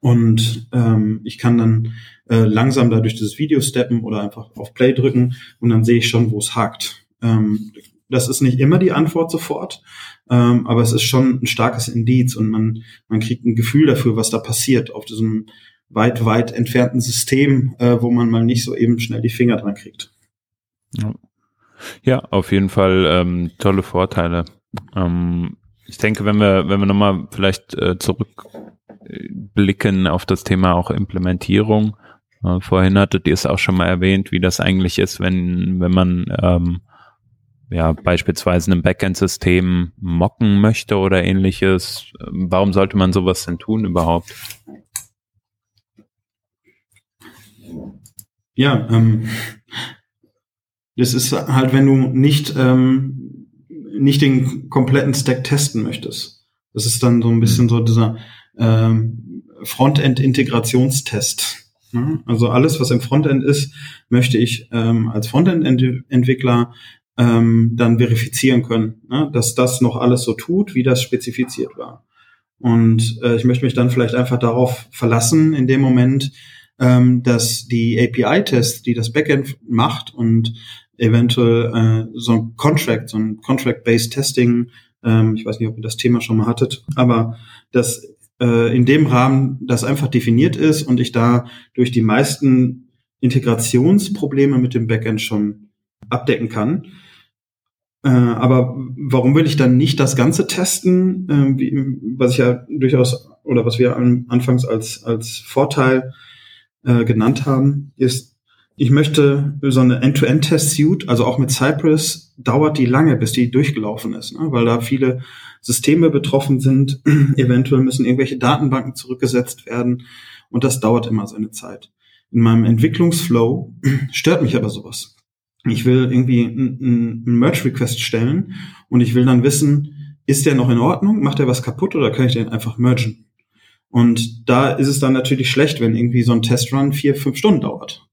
Speaker 4: Und ähm, ich kann dann äh, langsam da durch dieses Video steppen oder einfach auf Play drücken und dann sehe ich schon, wo es hakt. Ähm, das ist nicht immer die Antwort sofort, ähm, aber es ist schon ein starkes Indiz und man, man kriegt ein Gefühl dafür, was da passiert auf diesem weit, weit entfernten System, äh, wo man mal nicht so eben schnell die Finger dran kriegt.
Speaker 2: Ja, auf jeden Fall ähm, tolle Vorteile. Ähm, ich denke, wenn wir, wenn wir nochmal vielleicht äh, zurückblicken auf das Thema auch Implementierung, äh, vorhin hattet ihr es auch schon mal erwähnt, wie das eigentlich ist, wenn, wenn man ähm, ja, beispielsweise ein Backend-System mocken möchte oder ähnliches. Warum sollte man sowas denn tun überhaupt?
Speaker 4: Ja, ähm, das ist halt, wenn du nicht, ähm, nicht den kompletten Stack testen möchtest. Das ist dann so ein bisschen so dieser ähm, Frontend-Integrationstest. Ne? Also alles, was im Frontend ist, möchte ich ähm, als Frontend-Entwickler ähm, dann verifizieren können, ne? dass das noch alles so tut, wie das spezifiziert war. Und äh, ich möchte mich dann vielleicht einfach darauf verlassen, in dem Moment, ähm, dass die API-Tests, die das Backend macht und eventuell äh, so ein Contract, so ein Contract-Based Testing, ähm, ich weiß nicht, ob ihr das Thema schon mal hattet, aber dass äh, in dem Rahmen das einfach definiert ist und ich da durch die meisten Integrationsprobleme mit dem Backend schon abdecken kann. Äh, aber warum will ich dann nicht das Ganze testen, äh, wie, was ich ja durchaus oder was wir anfangs als, als Vorteil äh, genannt haben, ist, ich möchte so eine End-to-End-Test-Suite, also auch mit Cypress, dauert die lange, bis die durchgelaufen ist, ne? weil da viele Systeme betroffen sind. Eventuell müssen irgendwelche Datenbanken zurückgesetzt werden und das dauert immer seine Zeit. In meinem Entwicklungsflow stört mich aber sowas. Ich will irgendwie einen Merge-Request stellen und ich will dann wissen, ist der noch in Ordnung? Macht er was kaputt oder kann ich den einfach mergen? Und da ist es dann natürlich schlecht, wenn irgendwie so ein Testrun vier, fünf Stunden dauert.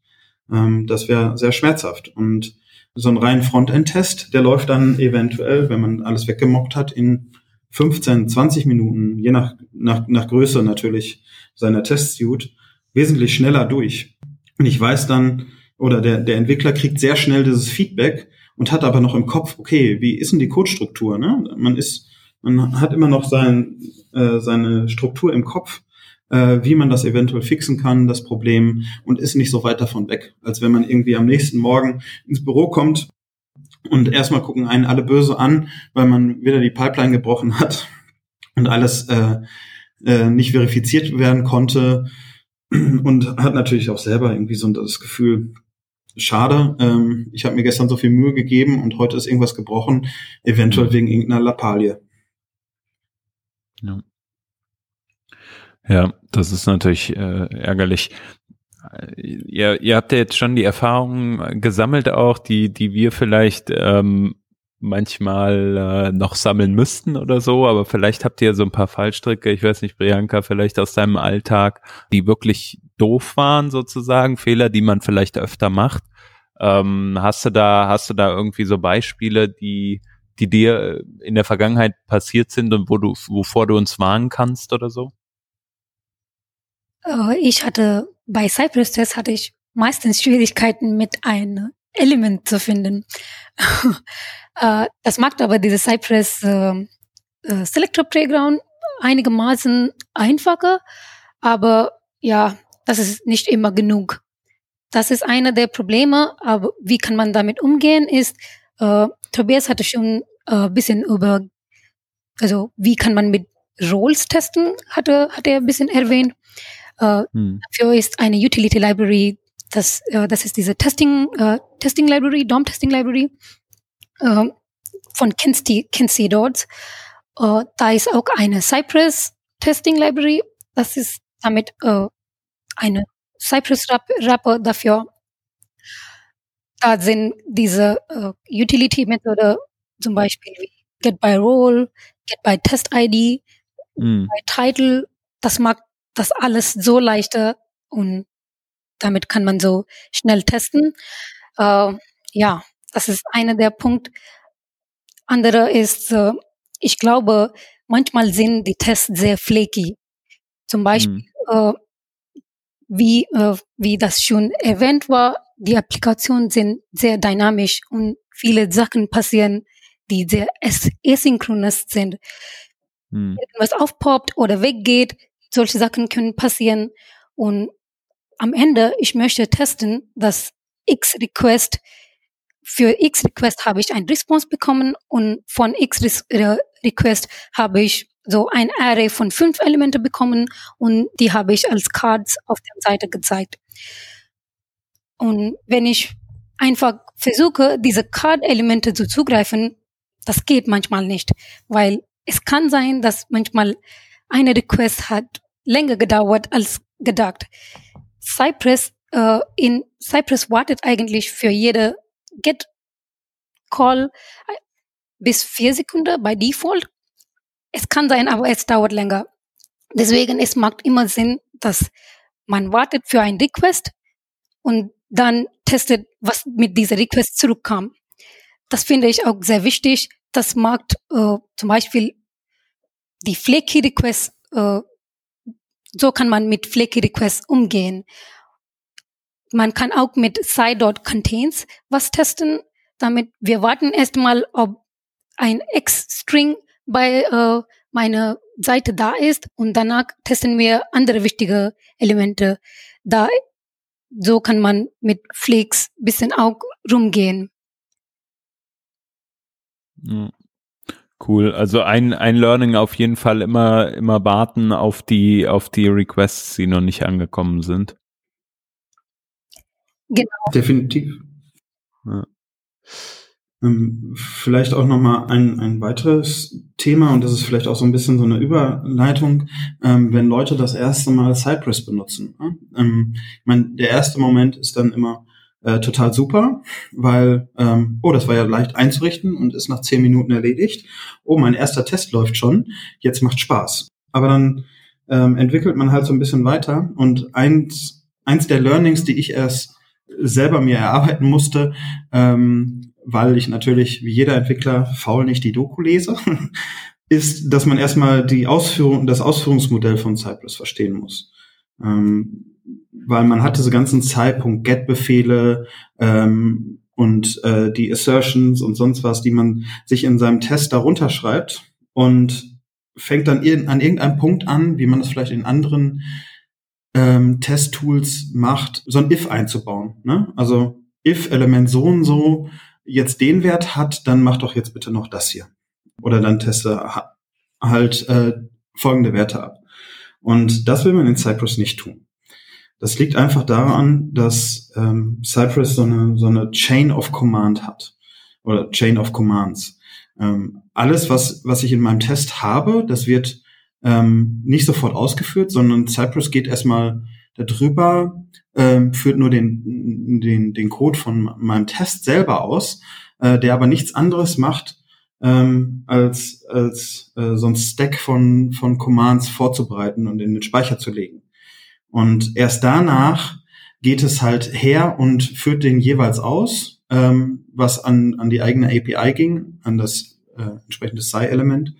Speaker 4: Ähm, das wäre sehr schmerzhaft. Und so ein rein Frontend-Test, der läuft dann eventuell, wenn man alles weggemockt hat, in 15, 20 Minuten, je nach, nach, nach Größe natürlich seiner Testsuite, wesentlich schneller durch. Und ich weiß dann, oder der, der Entwickler kriegt sehr schnell dieses Feedback und hat aber noch im Kopf, okay, wie ist denn die Codestruktur? Ne? Man ist, man hat immer noch sein, äh, seine Struktur im Kopf, äh, wie man das eventuell fixen kann, das Problem, und ist nicht so weit davon weg, als wenn man irgendwie am nächsten Morgen ins Büro kommt und erstmal gucken einen alle böse an, weil man wieder die Pipeline gebrochen hat und alles äh, äh, nicht verifiziert werden konnte. und hat natürlich auch selber irgendwie so das Gefühl, schade, ähm, ich habe mir gestern so viel Mühe gegeben und heute ist irgendwas gebrochen, eventuell wegen irgendeiner Lappalie.
Speaker 2: Ja. Ja, das ist natürlich äh, ärgerlich. Ihr, ihr habt ja jetzt schon die Erfahrungen gesammelt auch, die, die wir vielleicht ähm, manchmal äh, noch sammeln müssten oder so, aber vielleicht habt ihr so ein paar Fallstricke, ich weiß nicht, Priyanka, vielleicht aus deinem Alltag, die wirklich doof waren sozusagen, Fehler, die man vielleicht öfter macht. Ähm, hast du da, hast du da irgendwie so Beispiele, die, die dir in der Vergangenheit passiert sind und wo du, wovor du uns warnen kannst oder so?
Speaker 3: Äh, ich hatte bei Cypress Test hatte ich meistens Schwierigkeiten mit einem Element zu finden. Äh, das macht aber dieses Cypress äh, Selector Playground einigermaßen einfacher, aber ja, das ist nicht immer genug. Das ist einer der Probleme, aber wie kann man damit umgehen, ist, äh, Tobias hatte schon ein bisschen über, also wie kann man mit Roles testen, hatte, hat er ein bisschen erwähnt. Hm. Dafür ist eine Utility Library, das, äh, das ist diese Testing, äh, Testing Library, DOM Testing Library äh, von Kinsey, Kinsey Dodds. Äh, da ist auch eine Cypress Testing Library. Das ist damit eine Cypress Wrapper dafür. Da sind diese Utility Methode zum Beispiel wie Get by Role, Get by Test ID, mm. by Title. Das macht das alles so leichter und damit kann man so schnell testen. Äh, ja, das ist einer der Punkte. Andere ist, äh, ich glaube, manchmal sind die Tests sehr flaky. Zum Beispiel, mhm. äh, wie, äh, wie das schon erwähnt war, die Applikationen sind sehr dynamisch und viele Sachen passieren, die sehr asynchronous sind. Mhm. Irgendwas aufpoppt oder weggeht, solche Sachen können passieren. Und am Ende, ich möchte testen, dass X-Request, für X-Request habe ich ein Response bekommen und von X-Request habe ich so ein Array von fünf Elemente bekommen und die habe ich als Cards auf der Seite gezeigt. Und wenn ich einfach versuche, diese Card-Elemente zu zugreifen, das geht manchmal nicht, weil es kann sein, dass manchmal eine Request hat länger gedauert als gedacht. Cypress, äh, in Cypress wartet eigentlich für jede Get Call äh, bis vier Sekunden bei Default. Es kann sein, aber es dauert länger. Deswegen, es macht immer Sinn, dass man wartet für ein Request und dann testet, was mit dieser Request zurückkam. Das finde ich auch sehr wichtig. Das macht äh, zum Beispiel die Flaky Requests äh, so kann man mit Flaky Requests umgehen. Man kann auch mit sci.contains was testen, damit wir warten erstmal, ob ein X-String bei äh, meiner Seite da ist und danach testen wir andere wichtige Elemente. Da so kann man mit Flakes bisschen auch rumgehen.
Speaker 2: Cool. Also ein, ein Learning auf jeden Fall immer, immer warten auf die, auf die Requests, die noch nicht angekommen sind.
Speaker 4: Genau. Definitiv. Ja. Ähm, vielleicht auch nochmal ein, ein weiteres Thema, und das ist vielleicht auch so ein bisschen so eine Überleitung, ähm, wenn Leute das erste Mal Cypress benutzen. Ne? Ähm, ich meine, der erste Moment ist dann immer, äh, total super, weil, ähm, oh, das war ja leicht einzurichten und ist nach zehn Minuten erledigt. Oh, mein erster Test läuft schon, jetzt macht Spaß. Aber dann ähm, entwickelt man halt so ein bisschen weiter und eins, eins der Learnings, die ich erst selber mir erarbeiten musste, ähm, weil ich natürlich wie jeder Entwickler faul nicht die Doku lese, ist, dass man erstmal die Ausführung, das Ausführungsmodell von Cypress verstehen muss. Ähm, weil man hat diese ganzen Zeitpunkt-Get-Befehle ähm, und äh, die Assertions und sonst was, die man sich in seinem Test darunter schreibt und fängt dann ir an irgendeinem Punkt an, wie man das vielleicht in anderen ähm, Test-Tools macht, so ein if einzubauen. Ne? Also if Element so und so jetzt den Wert hat, dann mach doch jetzt bitte noch das hier. Oder dann teste halt äh, folgende Werte ab. Und das will man in Cypress nicht tun. Das liegt einfach daran, dass ähm, Cypress so eine, so eine Chain of Command hat oder Chain of Commands. Ähm, alles, was, was ich in meinem Test habe, das wird ähm, nicht sofort ausgeführt, sondern Cypress geht erstmal darüber, ähm, führt nur den, den, den Code von meinem Test selber aus, äh, der aber nichts anderes macht, ähm, als, als äh, so ein Stack von, von Commands vorzubereiten und in den Speicher zu legen. Und erst danach geht es halt her und führt den jeweils aus, ähm, was an, an die eigene API ging, an das äh, entsprechende SCI-Element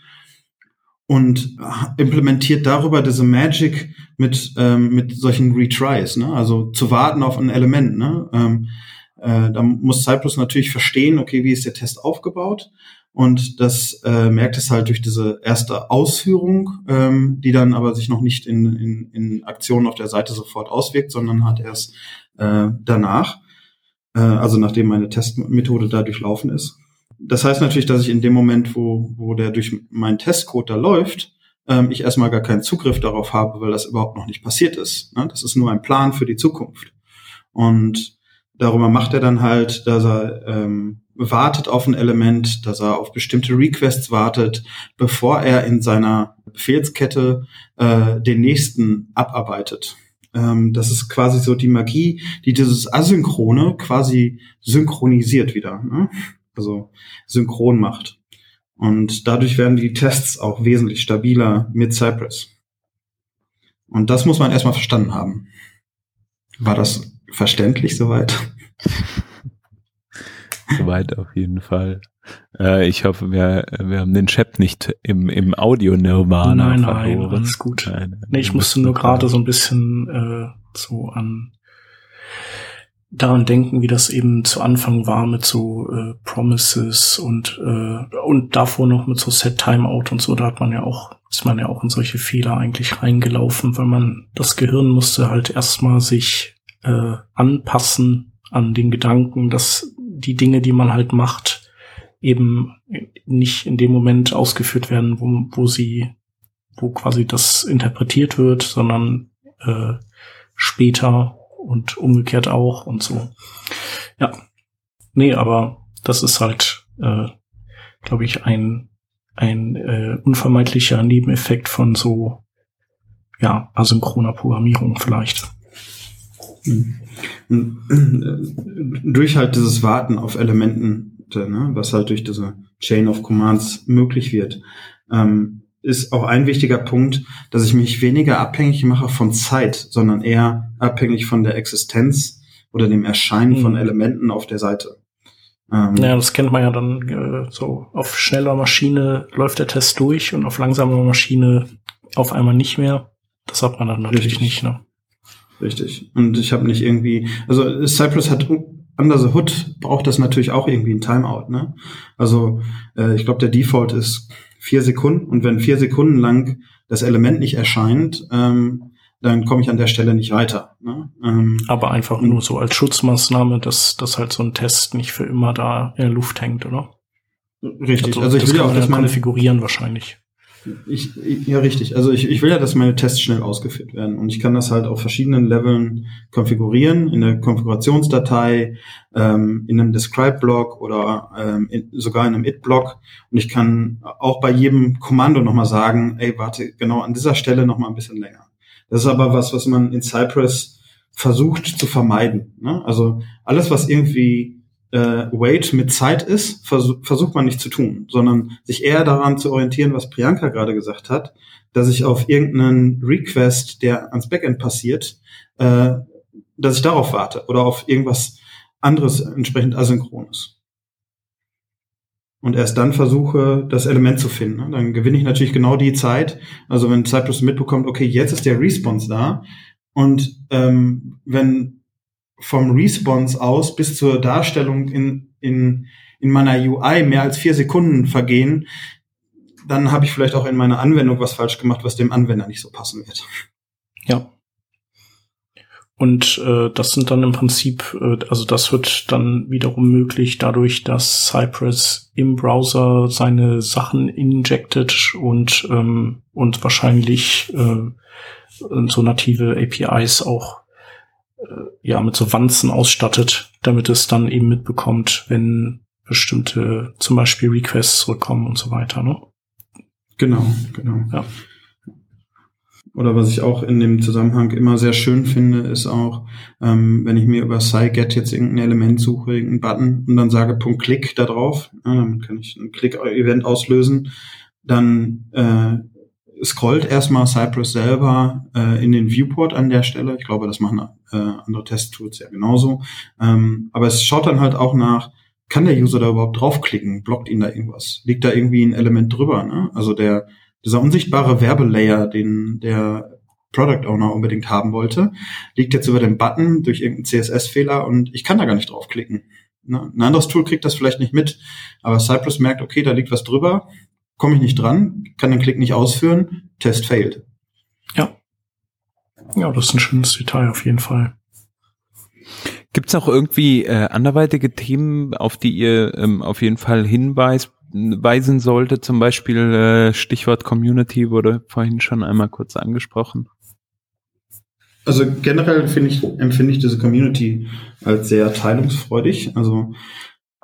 Speaker 4: und implementiert darüber diese Magic mit, ähm, mit solchen Retries, ne? also zu warten auf ein Element. Ne? Ähm, äh, da muss Cypress natürlich verstehen, okay, wie ist der Test aufgebaut und das äh, merkt es halt durch diese erste Ausführung, ähm, die dann aber sich noch nicht in, in, in Aktionen auf der Seite sofort auswirkt, sondern hat erst äh, danach, äh, also nachdem meine Testmethode da durchlaufen ist. Das heißt natürlich, dass ich in dem Moment, wo, wo der durch meinen Testcode da läuft, ähm, ich erstmal gar keinen Zugriff darauf habe, weil das überhaupt noch nicht passiert ist. Ne? Das ist nur ein Plan für die Zukunft. Und darüber macht er dann halt, dass er ähm, wartet auf ein Element, dass er auf bestimmte Requests wartet, bevor er in seiner Befehlskette äh, den nächsten abarbeitet. Ähm, das ist quasi so die Magie, die dieses Asynchrone quasi synchronisiert wieder, ne? also synchron macht. Und dadurch werden die Tests auch wesentlich stabiler mit Cypress. Und das muss man erstmal verstanden haben. War das verständlich soweit?
Speaker 2: Soweit auf jeden Fall. Äh, ich hoffe, wir, wir haben den Chat nicht im, im Audio-Nirvana
Speaker 1: Nein, nein, alles gut. Nein, nee, ich musste nur gerade so ein bisschen äh, so an daran denken, wie das eben zu Anfang war mit so äh, Promises und äh, und davor noch mit so Set Timeout und so. Da hat man ja auch ist man ja auch in solche Fehler eigentlich reingelaufen, weil man das Gehirn musste halt erstmal sich äh, anpassen an den Gedanken, dass die Dinge, die man halt macht, eben nicht in dem Moment ausgeführt werden, wo, wo sie, wo quasi das interpretiert wird, sondern äh, später und umgekehrt auch und so. Ja. Nee, aber das ist halt, äh, glaube ich, ein, ein äh, unvermeidlicher Nebeneffekt von so, ja, asynchroner Programmierung vielleicht.
Speaker 4: Mhm. Durch halt dieses Warten auf Elementen, ne, was halt durch diese Chain of Commands möglich wird, ähm, ist auch ein wichtiger Punkt, dass ich mich weniger abhängig mache von Zeit, sondern eher abhängig von der Existenz oder dem Erscheinen mhm. von Elementen auf der Seite.
Speaker 1: Ähm, ja, das kennt man ja dann äh, so. Auf schneller Maschine läuft der Test durch und auf langsamer Maschine auf einmal nicht mehr. Das hat man dann natürlich Richtig. nicht. Ne?
Speaker 4: Richtig. Und ich habe nicht irgendwie, also Cypress hat under the hood braucht das natürlich auch irgendwie ein Timeout, ne? Also äh, ich glaube, der Default ist vier Sekunden und wenn vier Sekunden lang das Element nicht erscheint, ähm, dann komme ich an der Stelle nicht weiter. Ne?
Speaker 1: Ähm, Aber einfach nur so als Schutzmaßnahme, dass, dass halt so ein Test nicht für immer da in der Luft hängt, oder?
Speaker 4: Richtig. Also, also ich will auch, dass
Speaker 1: man konfigurieren wahrscheinlich.
Speaker 4: Ich, ja, richtig. Also ich, ich will ja, dass meine Tests schnell ausgeführt werden. Und ich kann das halt auf verschiedenen Leveln konfigurieren, in der Konfigurationsdatei, ähm, in einem Describe-Block oder ähm, in, sogar in einem It-Block. Und ich kann auch bei jedem Kommando nochmal sagen, ey, warte, genau an dieser Stelle nochmal ein bisschen länger. Das ist aber was, was man in Cypress versucht zu vermeiden. Ne? Also alles, was irgendwie äh, Wait mit Zeit ist, vers versucht man nicht zu tun, sondern sich eher daran zu orientieren, was Priyanka gerade gesagt hat, dass ich auf irgendeinen Request, der ans Backend passiert, äh, dass ich darauf warte oder auf irgendwas anderes entsprechend asynchrones. Und erst dann versuche, das Element zu finden. Ne? Dann gewinne ich natürlich genau die Zeit. Also wenn Cypress mitbekommt, okay, jetzt ist der Response da. Und ähm, wenn vom Response aus bis zur Darstellung in, in, in meiner UI mehr als vier Sekunden vergehen, dann habe ich vielleicht auch in meiner Anwendung was falsch gemacht, was dem Anwender nicht so passen wird.
Speaker 1: Ja. Und äh, das sind dann im Prinzip, äh, also das wird dann wiederum möglich dadurch, dass Cypress im Browser seine Sachen injected und ähm, und wahrscheinlich äh, so native APIs auch ja mit so Wanzen ausstattet, damit es dann eben mitbekommt, wenn bestimmte zum Beispiel Requests zurückkommen und so weiter. Ne?
Speaker 4: Genau, genau.
Speaker 1: Ja.
Speaker 4: Oder was ich auch in dem Zusammenhang immer sehr schön finde, ist auch, ähm, wenn ich mir über SciGet jetzt irgendein Element suche, irgendeinen Button und dann sage Punkt Klick da drauf, ja, damit kann ich ein Klick-Event auslösen, dann äh, scrollt erstmal Cypress selber äh, in den Viewport an der Stelle. Ich glaube, das machen äh, andere Testtools ja genauso. Ähm, aber es schaut dann halt auch nach, kann der User da überhaupt draufklicken? Blockt ihn da irgendwas? Liegt da irgendwie ein Element drüber? Ne? Also der dieser unsichtbare Werbelayer, den der Product Owner unbedingt haben wollte, liegt jetzt über dem Button durch irgendeinen CSS-Fehler und ich kann da gar nicht draufklicken. Ne? Ein anderes Tool kriegt das vielleicht nicht mit, aber Cypress merkt, okay, da liegt was drüber, komme ich nicht dran, kann den Klick nicht ausführen, Test failed.
Speaker 1: Ja. Ja, das ist ein schönes Detail auf jeden Fall.
Speaker 2: Gibt es auch irgendwie äh, anderweitige Themen, auf die ihr ähm, auf jeden Fall hinweist, weisen sollte? Zum Beispiel äh, Stichwort Community wurde vorhin schon einmal kurz angesprochen.
Speaker 4: Also generell finde ich, empfinde ich diese Community als sehr teilungsfreudig. Also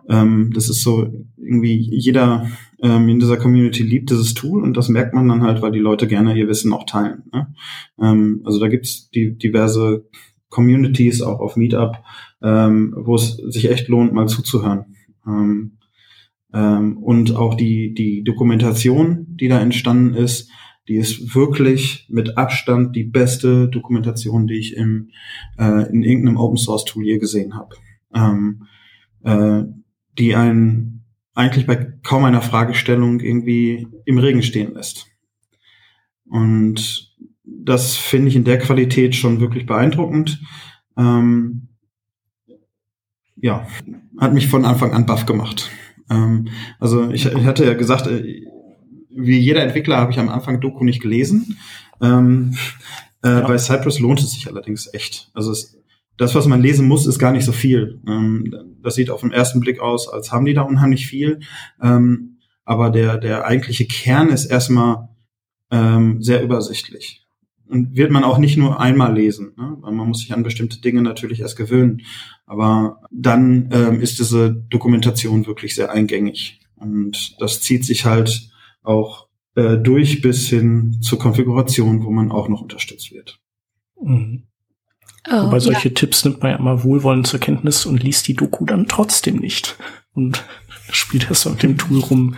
Speaker 4: ähm, das ist so irgendwie jeder ähm, in dieser Community liebt dieses Tool und das merkt man dann halt, weil die Leute gerne ihr Wissen auch teilen. Ne? Ähm, also da gibt's die diverse Communities auch auf Meetup, ähm, wo es sich echt lohnt, mal zuzuhören. Ähm, ähm, und auch die, die Dokumentation, die da entstanden ist, die ist wirklich mit Abstand die beste Dokumentation, die ich im, äh, in irgendeinem Open Source Tool je gesehen habe. Ähm, äh, die einen eigentlich bei kaum einer Fragestellung irgendwie im Regen stehen lässt. Und das finde ich in der Qualität schon wirklich beeindruckend. Ähm, ja, hat mich von Anfang an baff gemacht. Ähm, also ich, ich, hatte ja gesagt, äh, wie jeder Entwickler habe ich am Anfang Doku nicht gelesen. Ähm, äh, ja. Bei Cypress lohnt es sich allerdings echt. Also es, das, was man lesen muss, ist gar nicht so viel. Ähm, das sieht auf den ersten Blick aus, als haben die da unheimlich viel. Ähm, aber der, der eigentliche Kern ist erstmal ähm, sehr übersichtlich. Und wird man auch nicht nur einmal lesen, ne? weil man muss sich an bestimmte Dinge natürlich erst gewöhnen. Aber dann ähm, ist diese Dokumentation wirklich sehr eingängig. Und das zieht sich halt auch äh, durch bis hin zur Konfiguration, wo man auch noch unterstützt wird.
Speaker 1: Mhm. Oh, Wobei solche ja. Tipps nimmt man ja immer wohlwollend zur Kenntnis und liest die Doku dann trotzdem nicht. Und spielt erst mit dem Tool rum,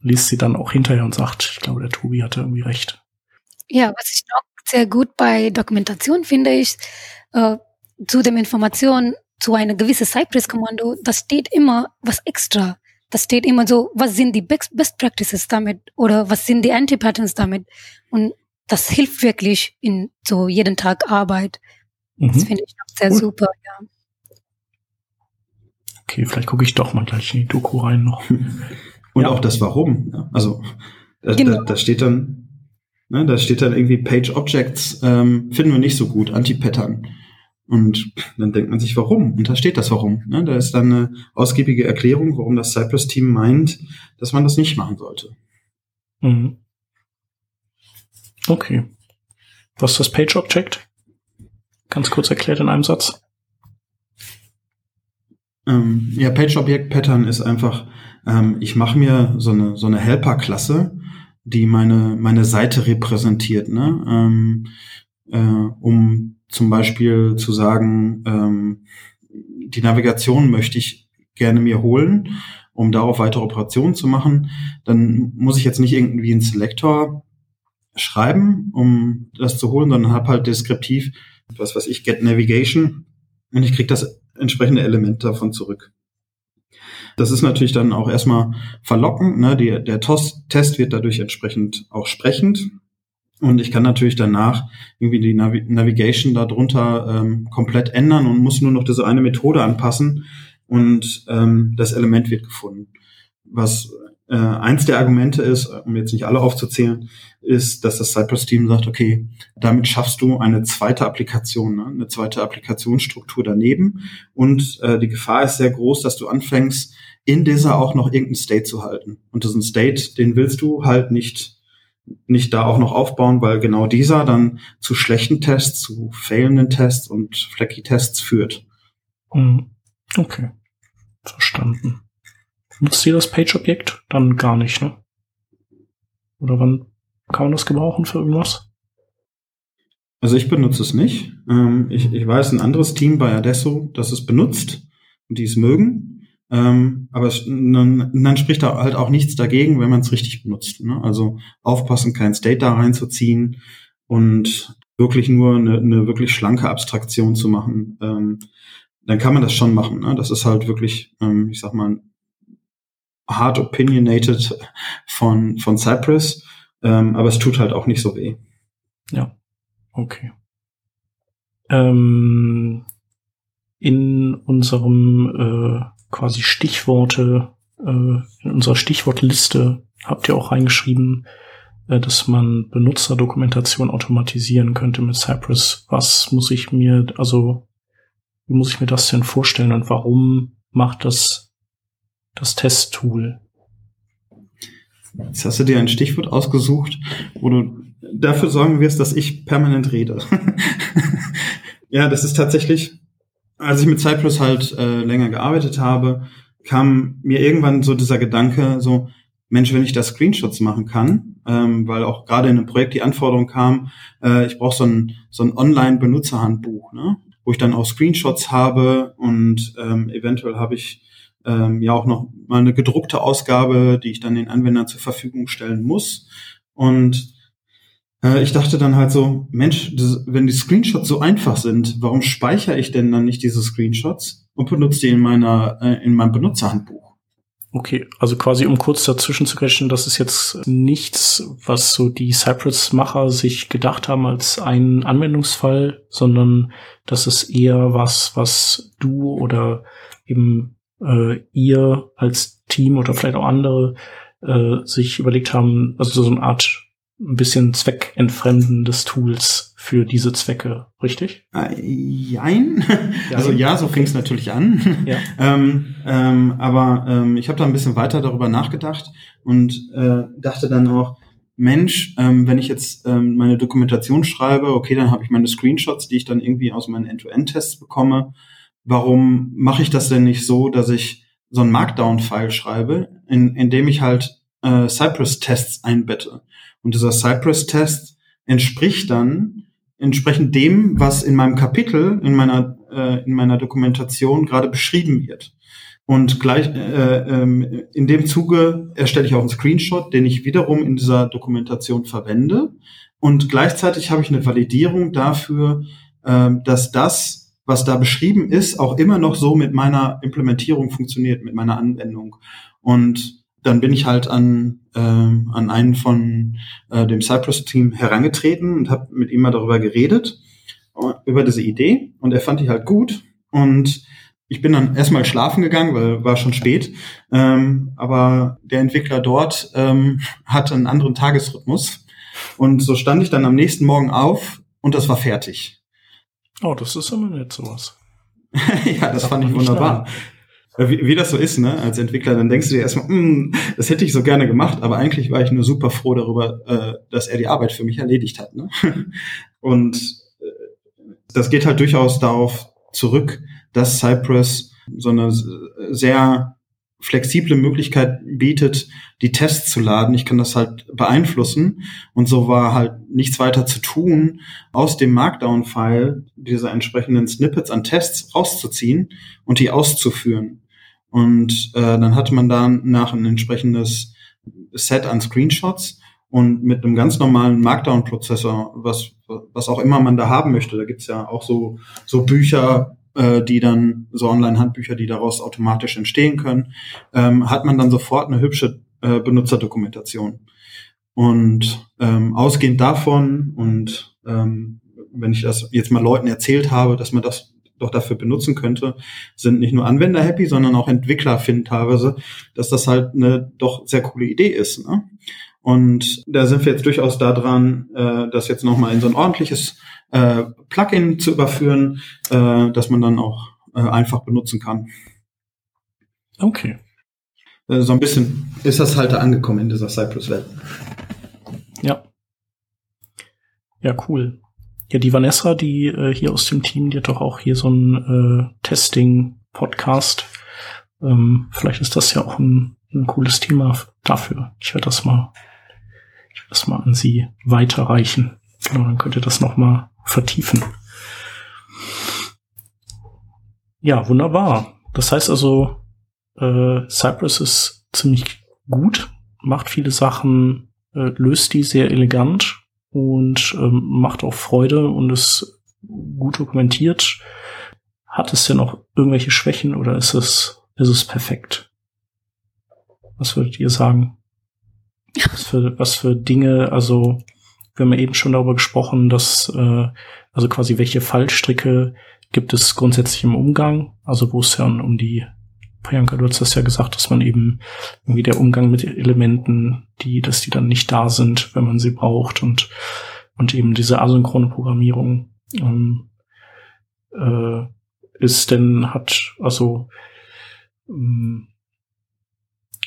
Speaker 1: liest sie dann auch hinterher und sagt, ich glaube, der Tobi hatte irgendwie recht.
Speaker 3: Ja, was ich noch sehr gut bei Dokumentation finde ich, äh, zu den Informationen zu einer gewissen Cypress-Kommando, da steht immer was extra. Da steht immer so, was sind die Best, Best Practices damit oder was sind die Anti-Patterns damit. Und das hilft wirklich in so jeden Tag Arbeit. Mhm. Das finde ich auch sehr cool. super, ja.
Speaker 1: Okay, vielleicht gucke ich doch mal gleich in die Doku rein noch.
Speaker 4: Und ja. auch das Warum. Also da, genau. da, da steht dann, ne, da steht dann irgendwie Page Objects ähm, finden wir nicht so gut, Anti-Pattern. Und dann denkt man sich, warum? Und da steht das Warum. Ne? Da ist dann eine ausgiebige Erklärung, warum das Cypress-Team meint, dass man das nicht machen sollte.
Speaker 1: Mhm. Okay. Was ist das Page Object? Ganz kurz erklärt in einem Satz.
Speaker 4: Ähm, ja, Page Object Pattern ist einfach, ähm, ich mache mir so eine, so eine Helper-Klasse, die meine, meine Seite repräsentiert, ne? Ähm, äh, um zum Beispiel zu sagen, ähm, die Navigation möchte ich gerne mir holen, um darauf weitere Operationen zu machen, dann muss ich jetzt nicht irgendwie einen Selektor schreiben, um das zu holen, sondern habe halt deskriptiv, was weiß ich, Get Navigation und ich kriege das entsprechende Element davon zurück. Das ist natürlich dann auch erstmal verlockend. Ne? Die, der Test wird dadurch entsprechend auch sprechend. Und ich kann natürlich danach irgendwie die Navi Navigation darunter ähm, komplett ändern und muss nur noch diese eine Methode anpassen und ähm, das Element wird gefunden. Was äh, eins der Argumente ist, um jetzt nicht alle aufzuzählen, ist, dass das Cypress-Team sagt, okay, damit schaffst du eine zweite Applikation, ne? eine zweite Applikationsstruktur daneben und äh, die Gefahr ist sehr groß, dass du anfängst, in dieser auch noch irgendeinen State zu halten. Und diesen State, den willst du halt nicht nicht da auch noch aufbauen, weil genau dieser dann zu schlechten Tests, zu failenden Tests und flecky Tests führt.
Speaker 1: Mhm. Okay. Verstanden. Nutzt ihr das Page-Objekt? Dann gar nicht, ne? Oder wann kann man das gebrauchen für irgendwas?
Speaker 4: Also ich benutze es nicht. Ähm, ich, ich weiß ein anderes Team bei Adesso, das es benutzt und die es mögen. Ähm, aber es, dann, dann spricht da halt auch nichts dagegen, wenn man es richtig benutzt. Ne? Also aufpassen, kein State da reinzuziehen und wirklich nur eine, eine wirklich schlanke Abstraktion zu machen. Ähm, dann kann man das schon machen. Ne? Das ist halt wirklich, ähm, ich sag mal, hard opinionated von, von Cypress. Ähm, aber es tut halt auch nicht so weh.
Speaker 1: Ja. Okay. Ähm, in unserem äh, quasi Stichworte, äh, in unserer Stichwortliste habt ihr auch reingeschrieben, äh, dass man Benutzerdokumentation automatisieren könnte mit Cypress. Was muss ich mir, also wie muss ich mir das denn vorstellen und warum macht das das Testtool?
Speaker 4: Jetzt hast du dir ein Stichwort ausgesucht, wo du dafür sorgen wirst, dass ich permanent rede. ja, das ist tatsächlich, als ich mit Cypress halt äh, länger gearbeitet habe, kam mir irgendwann so dieser Gedanke, so, Mensch, wenn ich da Screenshots machen kann, ähm, weil auch gerade in einem Projekt die Anforderung kam, äh, ich brauche so ein, so ein Online-Benutzerhandbuch, ne? wo ich dann auch Screenshots habe und ähm, eventuell habe ich ähm, ja auch noch mal eine gedruckte Ausgabe, die ich dann den Anwendern zur Verfügung stellen muss. Und äh, ich dachte dann halt so, Mensch, das, wenn die Screenshots so einfach sind, warum speichere ich denn dann nicht diese Screenshots und benutze die in meiner äh, in meinem Benutzerhandbuch?
Speaker 1: Okay, also quasi um kurz dazwischen zu quetschen, das ist jetzt nichts, was so die Cypress-Macher sich gedacht haben als einen Anwendungsfall, sondern das ist eher was, was du oder eben äh, ihr als Team oder vielleicht auch andere äh, sich überlegt haben, also so eine Art ein bisschen Zweckentfremden des Tools für diese Zwecke, richtig?
Speaker 4: Äh, jein. Also ja, so fing es natürlich an. Ja. ähm, ähm, aber ähm, ich habe da ein bisschen weiter darüber nachgedacht und äh, dachte dann auch, Mensch, ähm, wenn ich jetzt ähm, meine Dokumentation schreibe, okay, dann habe ich meine Screenshots, die ich dann irgendwie aus meinen End-to-End-Tests bekomme. Warum mache ich das denn nicht so, dass ich so ein Markdown-File schreibe, in, in dem ich halt äh, Cypress-Tests einbette? Und dieser Cypress-Test entspricht dann entsprechend dem, was in meinem Kapitel, in meiner, äh, in meiner Dokumentation gerade beschrieben wird. Und gleich äh, ähm, in dem Zuge erstelle ich auch einen Screenshot, den ich wiederum in dieser Dokumentation verwende. Und gleichzeitig habe ich eine Validierung dafür, äh, dass das, was da beschrieben ist, auch immer noch so mit meiner Implementierung funktioniert, mit meiner Anwendung. Und dann bin ich halt an, äh, an einen von äh, dem Cypress-Team herangetreten und habe mit ihm mal darüber geredet, äh, über diese Idee. Und er fand die halt gut. Und ich bin dann erstmal schlafen gegangen, weil war schon spät. Ähm, aber der Entwickler dort ähm, hatte einen anderen Tagesrhythmus. Und so stand ich dann am nächsten Morgen auf und das war fertig.
Speaker 1: Oh, das ist immer nett sowas.
Speaker 4: ja, das, das fand ich wunderbar. Schnell wie, wie das so ist, ne, als Entwickler, dann denkst du dir erstmal, mm, das hätte ich so gerne gemacht, aber eigentlich war ich nur super froh darüber, äh, dass er die Arbeit für mich erledigt hat. Ne? Und äh, das geht halt durchaus darauf zurück, dass Cypress so eine sehr flexible Möglichkeit bietet, die Tests zu laden. Ich kann das halt beeinflussen. Und so war halt nichts weiter zu tun, aus dem Markdown-File diese entsprechenden Snippets an Tests rauszuziehen und die auszuführen. Und äh, dann hatte man danach ein entsprechendes Set an Screenshots und mit einem ganz normalen Markdown-Prozessor, was, was auch immer man da haben möchte. Da gibt's ja auch so, so Bücher, äh, die dann, so Online-Handbücher, die daraus automatisch entstehen können, ähm, hat man dann sofort eine hübsche äh, Benutzerdokumentation. Und ähm, ausgehend davon und ähm, wenn ich das jetzt mal Leuten erzählt habe, dass man das doch dafür benutzen könnte, sind nicht nur Anwender happy, sondern auch Entwickler finden teilweise, dass das halt eine doch sehr coole Idee ist. Ne? Und da sind wir jetzt durchaus da dran, äh, das jetzt nochmal in so ein ordentliches äh, Plugin zu überführen, äh, dass man dann auch äh, einfach benutzen kann.
Speaker 1: Okay.
Speaker 4: Äh, so ein bisschen ist das halt angekommen in dieser Cypress-Welt.
Speaker 1: Ja. Ja, cool. Ja, die Vanessa, die äh, hier aus dem Team, die hat doch auch hier so ein äh, Testing-Podcast. Ähm, vielleicht ist das ja auch ein, ein cooles Thema dafür. Ich werde das mal, ich werde das mal an sie weiterreichen. Genau, dann könnt ihr das noch mal vertiefen. Ja, wunderbar. Das heißt also, äh, Cypress ist ziemlich gut, macht viele Sachen, äh, löst die sehr elegant und ähm, macht auch Freude und ist gut dokumentiert. Hat es denn noch irgendwelche Schwächen oder ist es, ist es perfekt? Was würdet ihr sagen? Was für, was für Dinge, also wir haben ja eben schon darüber gesprochen, dass äh, also quasi welche Fallstricke gibt es grundsätzlich im Umgang, also wo es ja um die Priyanka, du hast das ja gesagt, dass man eben irgendwie der Umgang mit Elementen, die, dass die dann nicht da sind, wenn man sie braucht und, und eben diese asynchrone Programmierung ähm, äh, ist denn, hat, also, ähm,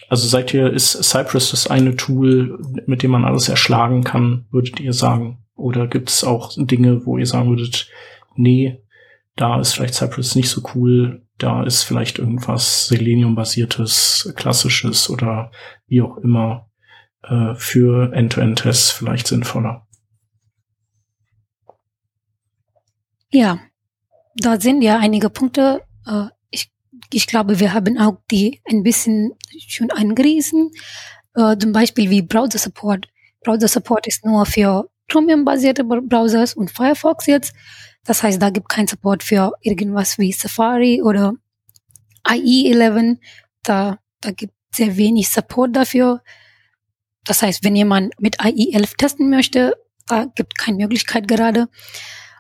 Speaker 1: also seid ihr, ist Cypress das eine Tool, mit dem man alles erschlagen kann, würdet ihr sagen? Oder gibt es auch Dinge, wo ihr sagen würdet, nee, da ist vielleicht Cypress nicht so cool, da ist vielleicht irgendwas Selenium-basiertes, klassisches oder wie auch immer äh, für End-to-End-Tests vielleicht sinnvoller.
Speaker 3: Ja, da sind ja einige Punkte. Äh, ich, glaube, wir haben auch die ein bisschen schon angerissen. Äh, zum Beispiel wie Browser Support. Browser Support ist nur für Chromium-basierte Browsers und Firefox jetzt. Das heißt, da gibt kein Support für irgendwas wie Safari oder IE11. Da, da gibt sehr wenig Support dafür. Das heißt, wenn jemand mit IE11 testen möchte, da gibt keine Möglichkeit gerade.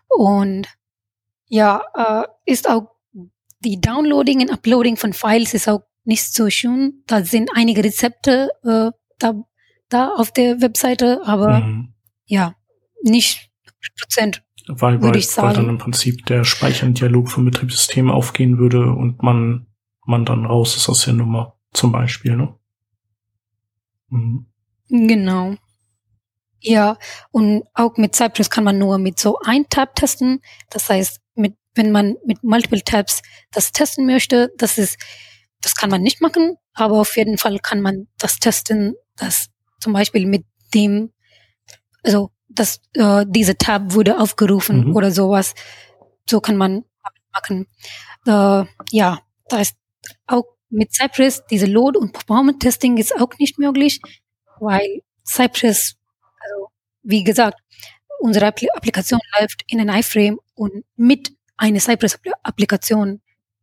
Speaker 3: Und ja, äh, ist auch die Downloading und Uploading von Files ist auch nicht so schön. Da sind einige Rezepte äh, da, da auf der Webseite, aber mhm. ja, nicht Prozent
Speaker 1: weil, weil, weil dann im Prinzip der Speicherndialog vom Betriebssystem aufgehen würde und man, man dann raus ist aus der Nummer, zum Beispiel, ne?
Speaker 3: Mhm. Genau. Ja, und auch mit Cypress kann man nur mit so ein Tab testen. Das heißt, wenn man mit Multiple Tabs das testen möchte, das ist, das kann man nicht machen, aber auf jeden Fall kann man das testen, dass zum Beispiel mit dem, also dass äh, diese Tab wurde aufgerufen mhm. oder sowas. So kann man machen. Äh, ja, da ist auch mit Cypress diese Load- und Performance-Testing ist auch nicht möglich, weil Cypress, also wie gesagt, unsere Applikation läuft in ein iFrame und mit einer Cypress-Applikation,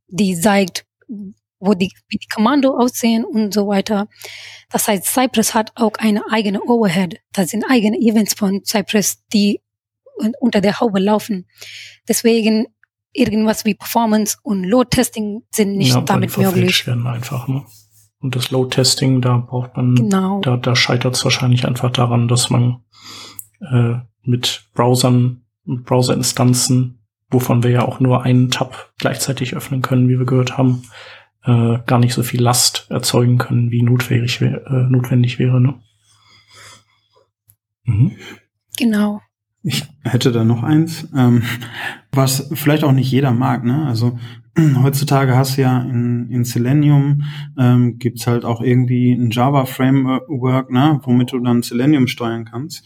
Speaker 3: die zeigt, wo die, wie die Kommando aussehen und so weiter. Das heißt, Cypress hat auch eine eigene Overhead. Das sind eigene Events von Cypress, die unter der Haube laufen. Deswegen irgendwas wie Performance und Load-Testing sind nicht ja, damit möglich.
Speaker 1: Werden einfach, ne? Und das Load-Testing, da braucht man, genau. da, da scheitert es wahrscheinlich einfach daran, dass man äh, mit Browsern, Browser-Instanzen, wovon wir ja auch nur einen Tab gleichzeitig öffnen können, wie wir gehört haben, äh, gar nicht so viel Last erzeugen können, wie notwendig, wär, äh, notwendig wäre. Ne?
Speaker 3: Mhm. Genau.
Speaker 4: Ich hätte da noch eins, ähm, was vielleicht auch nicht jeder mag. Ne? Also heutzutage hast du ja in, in Selenium ähm, gibt's halt auch irgendwie ein Java-Framework, ne, womit du dann Selenium steuern kannst.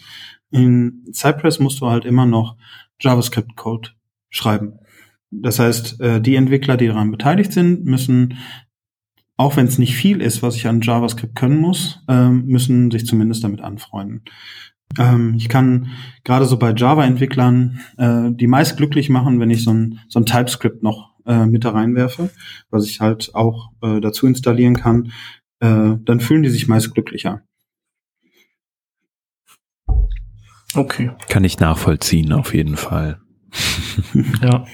Speaker 4: In Cypress musst du halt immer noch JavaScript-Code schreiben. Das heißt, äh, die Entwickler, die daran beteiligt sind, müssen, auch wenn es nicht viel ist, was ich an JavaScript können muss, ähm, müssen sich zumindest damit anfreunden. Ähm, ich kann gerade so bei Java-Entwicklern äh, die meist glücklich machen, wenn ich so ein, so ein TypeScript noch äh, mit da reinwerfe, was ich halt auch dazu installieren kann. dann fühlen die sich meist glücklicher.
Speaker 2: Okay. Kann ich nachvollziehen, auf jeden Fall.
Speaker 1: Ja.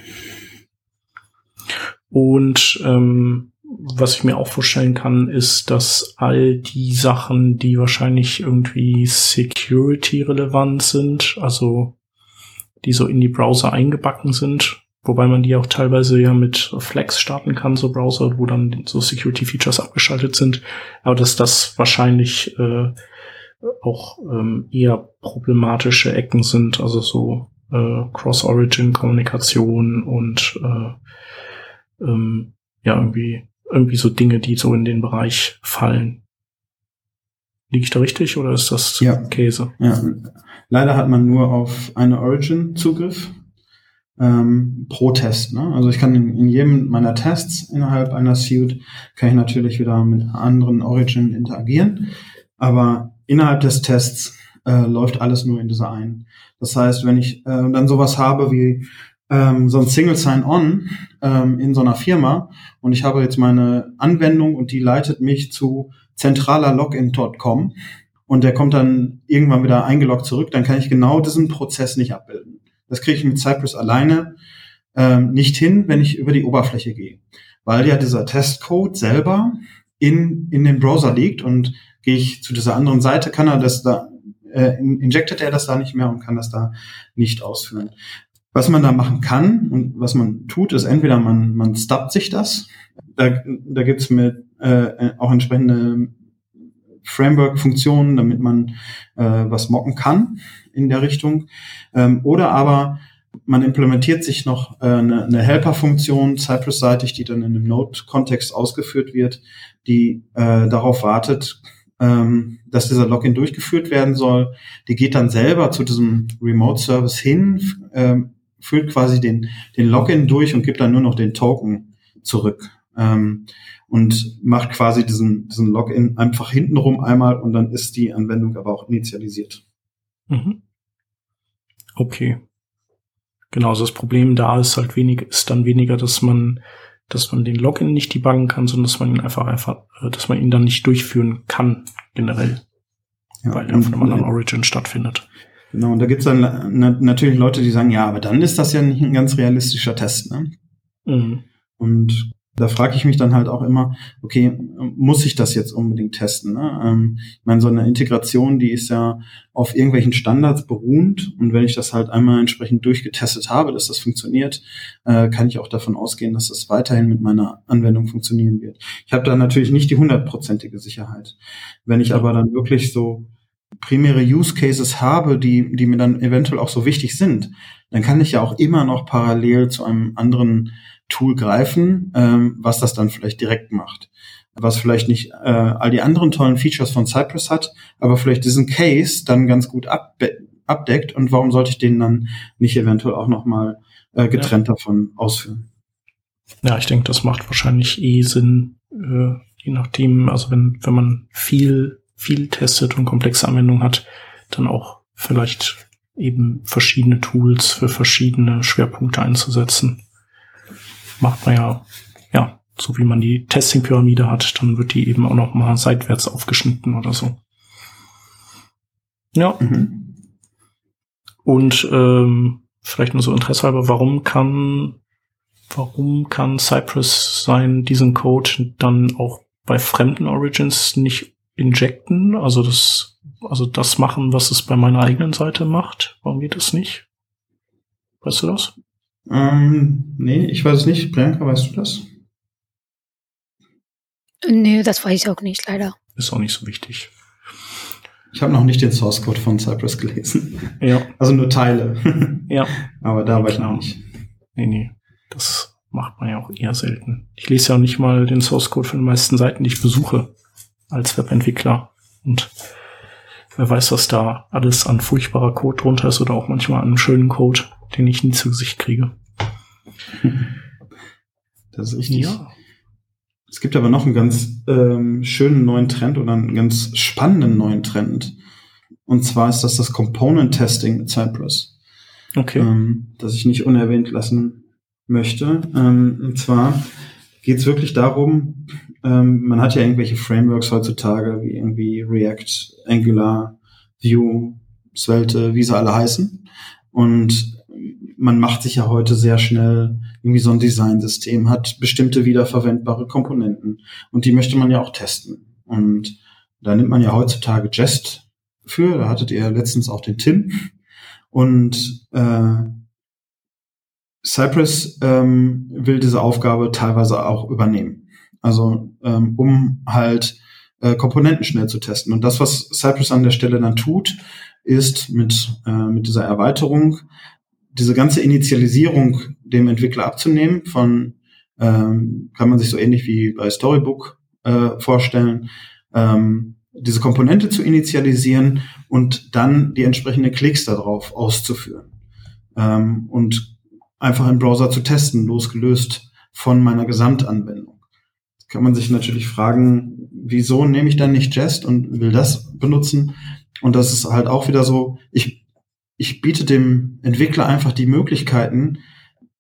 Speaker 1: Und ähm, was ich mir auch vorstellen kann, ist, dass all die Sachen, die wahrscheinlich irgendwie security-relevant sind, also die so in die Browser eingebacken sind, wobei man die auch teilweise ja mit Flex starten kann, so Browser, wo dann so Security-Features abgeschaltet sind, aber dass das wahrscheinlich äh, auch ähm, eher problematische Ecken sind, also so äh, Cross-Origin-Kommunikation und äh, ähm, ja, irgendwie, irgendwie so Dinge, die so in den Bereich fallen. Liege ich da richtig oder ist das
Speaker 4: Ja.
Speaker 1: Käse?
Speaker 4: Ja. Leider hat man nur auf eine Origin Zugriff ähm, pro Test. Ne? Also ich kann in, in jedem meiner Tests innerhalb einer Suite kann ich natürlich wieder mit anderen Origin interagieren, aber innerhalb des Tests äh, läuft alles nur in dieser einen. Das heißt, wenn ich äh, dann sowas habe wie ähm, so ein Single Sign-On ähm, in so einer Firma und ich habe jetzt meine Anwendung und die leitet mich zu zentraler-login.com und der kommt dann irgendwann wieder eingeloggt zurück, dann kann ich genau diesen Prozess nicht abbilden. Das kriege ich mit Cypress alleine ähm, nicht hin, wenn ich über die Oberfläche gehe, weil ja dieser Testcode selber in, in dem Browser liegt und gehe ich zu dieser anderen Seite, kann er das da, äh, injectet er das da nicht mehr und kann das da nicht ausführen. Was man da machen kann und was man tut, ist entweder man, man stubbt sich das. Da, da gibt's mit äh, auch entsprechende Framework-Funktionen, damit man äh, was mocken kann in der Richtung. Ähm, oder aber man implementiert sich noch äh, eine, eine Helper-Funktion Cypress-seitig, die dann in einem Node-Kontext ausgeführt wird, die äh, darauf wartet, ähm, dass dieser Login durchgeführt werden soll. Die geht dann selber zu diesem Remote-Service hin, ähm, führt quasi den, den Login durch und gibt dann nur noch den Token zurück. Ähm, und macht quasi diesen, diesen Login einfach hintenrum einmal und dann ist die Anwendung aber auch initialisiert.
Speaker 1: Mhm. Okay. Genau, also das Problem da ist halt wenig, ist dann weniger, dass man, dass man den Login nicht debuggen kann, sondern dass man ihn einfach einfach, äh, dass man ihn dann nicht durchführen kann, generell.
Speaker 4: Ja,
Speaker 1: weil er auf einem anderen Origin stattfindet.
Speaker 4: Genau, und da gibt's dann na natürlich Leute, die sagen, ja, aber dann ist das ja nicht ein ganz realistischer Test. Ne?
Speaker 1: Mhm.
Speaker 4: Und da frage ich mich dann halt auch immer, okay, muss ich das jetzt unbedingt testen? Ne? Ähm, ich meine, so eine Integration, die ist ja auf irgendwelchen Standards beruhend und wenn ich das halt einmal entsprechend durchgetestet habe, dass das funktioniert, äh, kann ich auch davon ausgehen, dass das weiterhin mit meiner Anwendung funktionieren wird. Ich habe da natürlich nicht die hundertprozentige Sicherheit. Wenn ich aber dann wirklich so primäre Use Cases habe, die, die mir dann eventuell auch so wichtig sind, dann kann ich ja auch immer noch parallel zu einem anderen Tool greifen, ähm, was das dann vielleicht direkt macht. Was vielleicht nicht äh, all die anderen tollen Features von Cypress hat, aber vielleicht diesen Case dann ganz gut abdeckt. Und warum sollte ich den dann nicht eventuell auch nochmal äh, getrennt ja. davon ausführen?
Speaker 1: Ja, ich denke, das macht wahrscheinlich eh Sinn, äh, je nachdem, also wenn, wenn man viel, viel testet und komplexe Anwendungen hat, dann auch vielleicht eben verschiedene Tools für verschiedene Schwerpunkte einzusetzen macht man ja, ja, so wie man die Testing-Pyramide hat, dann wird die eben auch noch mal seitwärts aufgeschnitten oder so. Ja. Mhm. Und ähm, vielleicht nur so Interesse halber, warum kann, warum kann Cypress sein diesen Code dann auch bei fremden Origins nicht injecten? Also das, also das machen, was es bei meiner eigenen Seite macht. Warum geht das nicht? Weißt du das?
Speaker 4: Ähm, nee, ich weiß es nicht. Priyanka, weißt du das?
Speaker 3: Nee, das weiß ich auch nicht, leider.
Speaker 1: Ist auch nicht so wichtig.
Speaker 4: Ich habe noch nicht den Source Code von Cypress gelesen.
Speaker 1: Ja.
Speaker 4: Also nur Teile.
Speaker 1: Ja.
Speaker 4: Aber da war ich noch nicht.
Speaker 1: Nee, nee. Das macht man ja auch eher selten. Ich lese ja auch nicht mal den Source Code von den meisten Seiten, die ich besuche als Webentwickler. Und wer weiß, was da alles an furchtbarer Code drunter ist oder auch manchmal an schönen Code, den ich nie zu Gesicht kriege.
Speaker 4: Das ist richtig. Ja. Es gibt aber noch einen ganz ähm, schönen neuen Trend oder einen ganz spannenden neuen Trend. Und zwar ist das das Component Testing mit Cypress.
Speaker 1: Okay.
Speaker 4: Ähm, das ich nicht unerwähnt lassen möchte. Ähm, und zwar geht es wirklich darum, ähm, man hat ja irgendwelche Frameworks heutzutage, wie irgendwie React, Angular, Vue, Svelte, wie sie alle heißen. Und man macht sich ja heute sehr schnell irgendwie so ein Designsystem, hat bestimmte wiederverwendbare Komponenten und die möchte man ja auch testen. Und da nimmt man ja heutzutage Jest für, da hattet ihr letztens auch den Tim. Und äh, Cypress ähm, will diese Aufgabe teilweise auch übernehmen. Also ähm, um halt äh, Komponenten schnell zu testen. Und das, was Cypress an der Stelle dann tut, ist mit, äh, mit dieser Erweiterung diese ganze Initialisierung dem Entwickler abzunehmen von, ähm, kann man sich so ähnlich wie bei Storybook äh, vorstellen, ähm, diese Komponente zu initialisieren und dann die entsprechenden Klicks darauf auszuführen. Ähm, und einfach im Browser zu testen, losgelöst von meiner Gesamtanwendung. Kann man sich natürlich fragen, wieso nehme ich dann nicht Jest und will das benutzen? Und das ist halt auch wieder so, ich, ich biete dem Entwickler einfach die Möglichkeiten,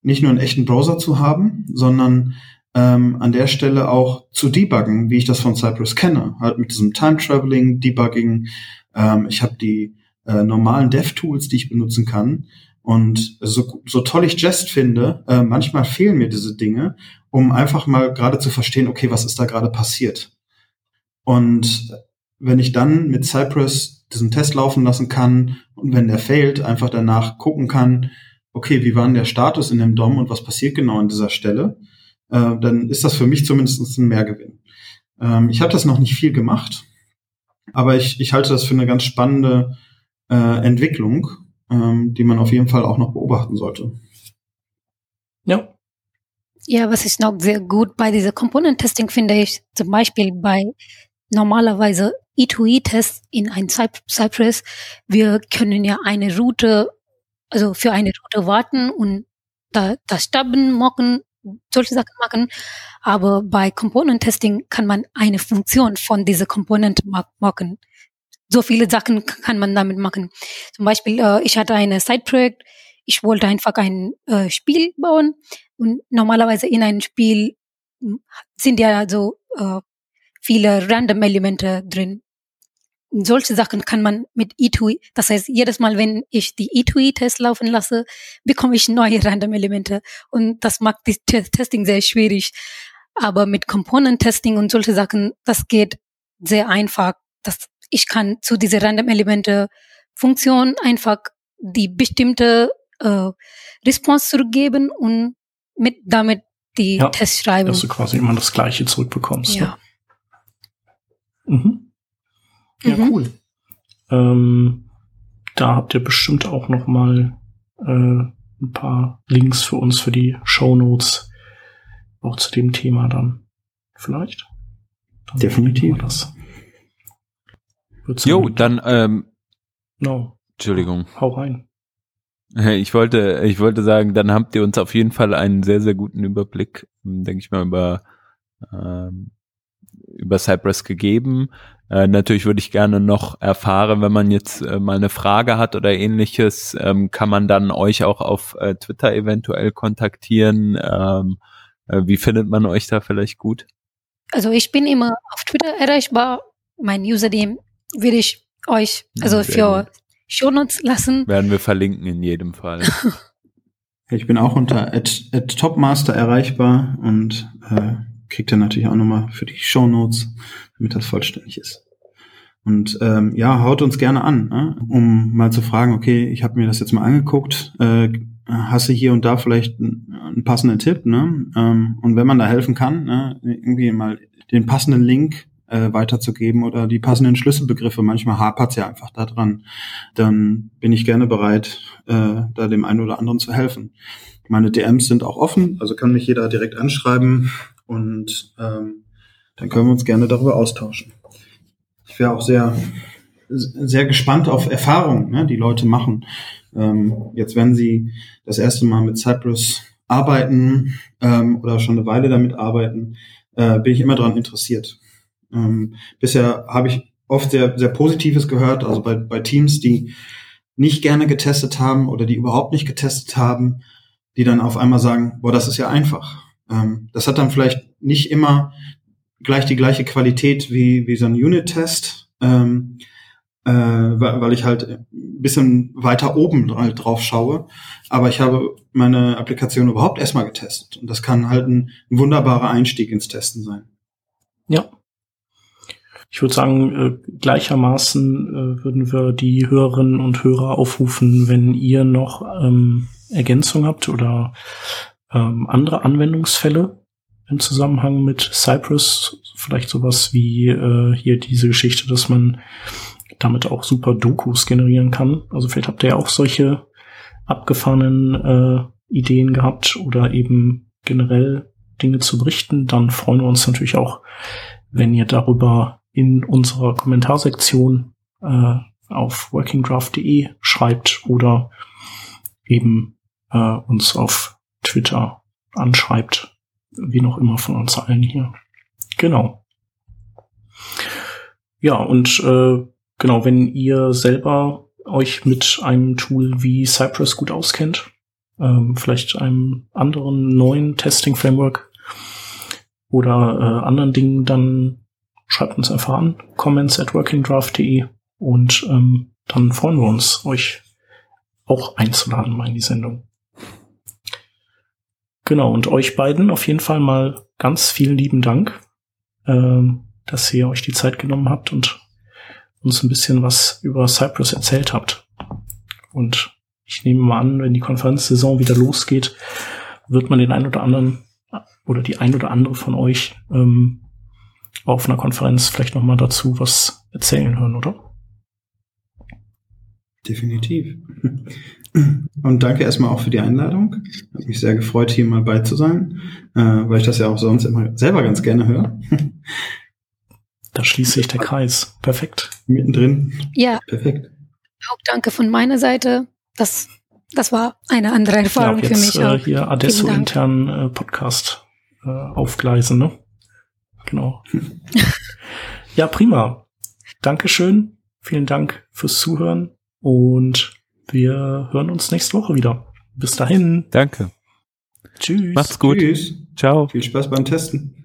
Speaker 4: nicht nur einen echten Browser zu haben, sondern ähm, an der Stelle auch zu debuggen, wie ich das von Cypress kenne. Halt mit diesem Time Traveling, Debugging. Ähm, ich habe die äh, normalen Dev-Tools, die ich benutzen kann. Und so, so toll ich Jest finde, äh, manchmal fehlen mir diese Dinge, um einfach mal gerade zu verstehen, okay, was ist da gerade passiert? Und wenn ich dann mit Cypress diesen Test laufen lassen kann und wenn der failt, einfach danach gucken kann, okay, wie war denn der Status in dem DOM und was passiert genau an dieser Stelle, äh, dann ist das für mich zumindest ein Mehrgewinn. Ähm, ich habe das noch nicht viel gemacht, aber ich, ich halte das für eine ganz spannende äh, Entwicklung, ähm, die man auf jeden Fall auch noch beobachten sollte.
Speaker 3: Ja. Ja, was ist noch sehr gut bei dieser Component-Testing finde ich, zum Beispiel bei normalerweise E2E-Tests in ein Cypress, wir können ja eine Route, also für eine Route warten und da, das Stubben mocken, solche Sachen machen. Aber bei Component Testing kann man eine Funktion von dieser Komponente machen. So viele Sachen kann man damit machen. Zum Beispiel, äh, ich hatte ein Side-Projekt, ich wollte einfach ein äh, Spiel bauen und normalerweise in einem Spiel hm, sind ja so äh, viele random Elemente drin solche Sachen kann man mit E2E, das heißt, jedes Mal, wenn ich die E2E-Test laufen lasse, bekomme ich neue Random-Elemente. Und das macht das Testing sehr schwierig. Aber mit Component-Testing und solche Sachen, das geht sehr einfach. Das, ich kann zu diese Random-Elemente Funktion einfach die bestimmte äh, Response zurückgeben und mit damit die ja, Tests schreiben.
Speaker 1: Dass du quasi immer das Gleiche zurückbekommst.
Speaker 3: Ja.
Speaker 1: Ne? Mhm. Ja, mhm. cool. Ähm, da habt ihr bestimmt auch noch mal äh, ein paar Links für uns für die Show Notes auch zu dem Thema dann vielleicht.
Speaker 4: Dann Definitiv.
Speaker 2: Das. Jo, dann ähm,
Speaker 1: no.
Speaker 2: Entschuldigung.
Speaker 1: Hau rein.
Speaker 2: Ich wollte, ich wollte sagen, dann habt ihr uns auf jeden Fall einen sehr, sehr guten Überblick, denke ich mal, über ähm, über Cypress gegeben. Äh, natürlich würde ich gerne noch erfahren, wenn man jetzt äh, mal eine Frage hat oder ähnliches, ähm, kann man dann euch auch auf äh, Twitter eventuell kontaktieren. Ähm, äh, wie findet man euch da vielleicht gut?
Speaker 3: Also ich bin immer auf Twitter erreichbar. Mein Username würde ich euch also für Shownotes lassen.
Speaker 2: Werden wir verlinken in jedem Fall.
Speaker 4: ich bin auch unter at, at Topmaster erreichbar und äh, kriegt ihr natürlich auch nochmal für die Show Notes, damit das vollständig ist. Und ähm, ja, haut uns gerne an, ne? um mal zu fragen, okay, ich habe mir das jetzt mal angeguckt, äh, hast du hier und da vielleicht einen, einen passenden Tipp, ne? Ähm, und wenn man da helfen kann, ne, irgendwie mal den passenden Link äh, weiterzugeben oder die passenden Schlüsselbegriffe, manchmal hapert ja einfach da dran, dann bin ich gerne bereit, äh, da dem einen oder anderen zu helfen. Meine DMs sind auch offen, also kann mich jeder direkt anschreiben und ähm, dann können wir uns gerne darüber austauschen. Ich wäre auch sehr, sehr gespannt auf Erfahrungen, ne, die Leute machen. Ähm, jetzt, wenn sie das erste Mal mit Cypress arbeiten ähm, oder schon eine Weile damit arbeiten, äh, bin ich immer daran interessiert. Ähm, bisher habe ich oft sehr, sehr Positives gehört, also bei, bei Teams, die nicht gerne getestet haben oder die überhaupt nicht getestet haben, die dann auf einmal sagen, boah, das ist ja einfach. Ähm, das hat dann vielleicht nicht immer gleich die gleiche Qualität wie, wie so ein Unit-Test, ähm, äh, weil, ich halt ein bisschen weiter oben halt drauf schaue. Aber ich habe meine Applikation überhaupt erstmal getestet. Und das kann halt ein, ein wunderbarer Einstieg ins Testen sein.
Speaker 1: Ja. Ich würde sagen, äh, gleichermaßen äh, würden wir die Hörerinnen und Hörer aufrufen, wenn ihr noch ähm, Ergänzung habt oder ähm, andere Anwendungsfälle, im Zusammenhang mit Cypress, vielleicht sowas wie äh, hier diese Geschichte, dass man damit auch super Dokus generieren kann. Also vielleicht habt ihr ja auch solche abgefahrenen äh, Ideen gehabt oder eben generell Dinge zu berichten, dann freuen wir uns natürlich auch, wenn ihr darüber in unserer Kommentarsektion äh, auf workingdraft.de schreibt oder eben äh, uns auf Twitter anschreibt, wie noch immer von uns allen hier. Genau. Ja, und äh, genau, wenn ihr selber euch mit einem Tool wie Cypress gut auskennt, ähm, vielleicht einem anderen neuen Testing-Framework oder äh, anderen Dingen, dann schreibt uns einfach an, comments at workingdraft.de und ähm, dann freuen wir uns, euch auch einzuladen mal in die Sendung. Genau, und euch beiden auf jeden Fall mal ganz vielen lieben Dank, ähm, dass ihr euch die Zeit genommen habt und uns ein bisschen was über Cyprus erzählt habt. Und ich nehme mal an, wenn die Konferenzsaison wieder losgeht, wird man den einen oder anderen oder die ein oder andere von euch ähm, auf einer Konferenz vielleicht noch mal dazu was erzählen hören, oder?
Speaker 4: Definitiv. Und danke erstmal auch für die Einladung. Hat mich sehr gefreut, hier mal bei zu sein, äh, weil ich das ja auch sonst immer selber ganz gerne höre.
Speaker 1: Da schließt sich der Kreis. Perfekt.
Speaker 4: Mittendrin.
Speaker 3: Ja.
Speaker 4: Perfekt.
Speaker 3: Auch danke von meiner Seite. Das, das war eine andere Erfahrung
Speaker 1: ja, jetzt,
Speaker 3: für mich.
Speaker 1: Äh, hier Adesso intern äh, Podcast äh, aufgleisen, ne? Genau. ja, prima. Dankeschön. Vielen Dank fürs Zuhören und wir hören uns nächste Woche wieder. Bis dahin.
Speaker 2: Danke.
Speaker 1: Tschüss.
Speaker 2: Macht's gut.
Speaker 4: Tschüss.
Speaker 2: Ciao.
Speaker 4: Viel Spaß beim Testen.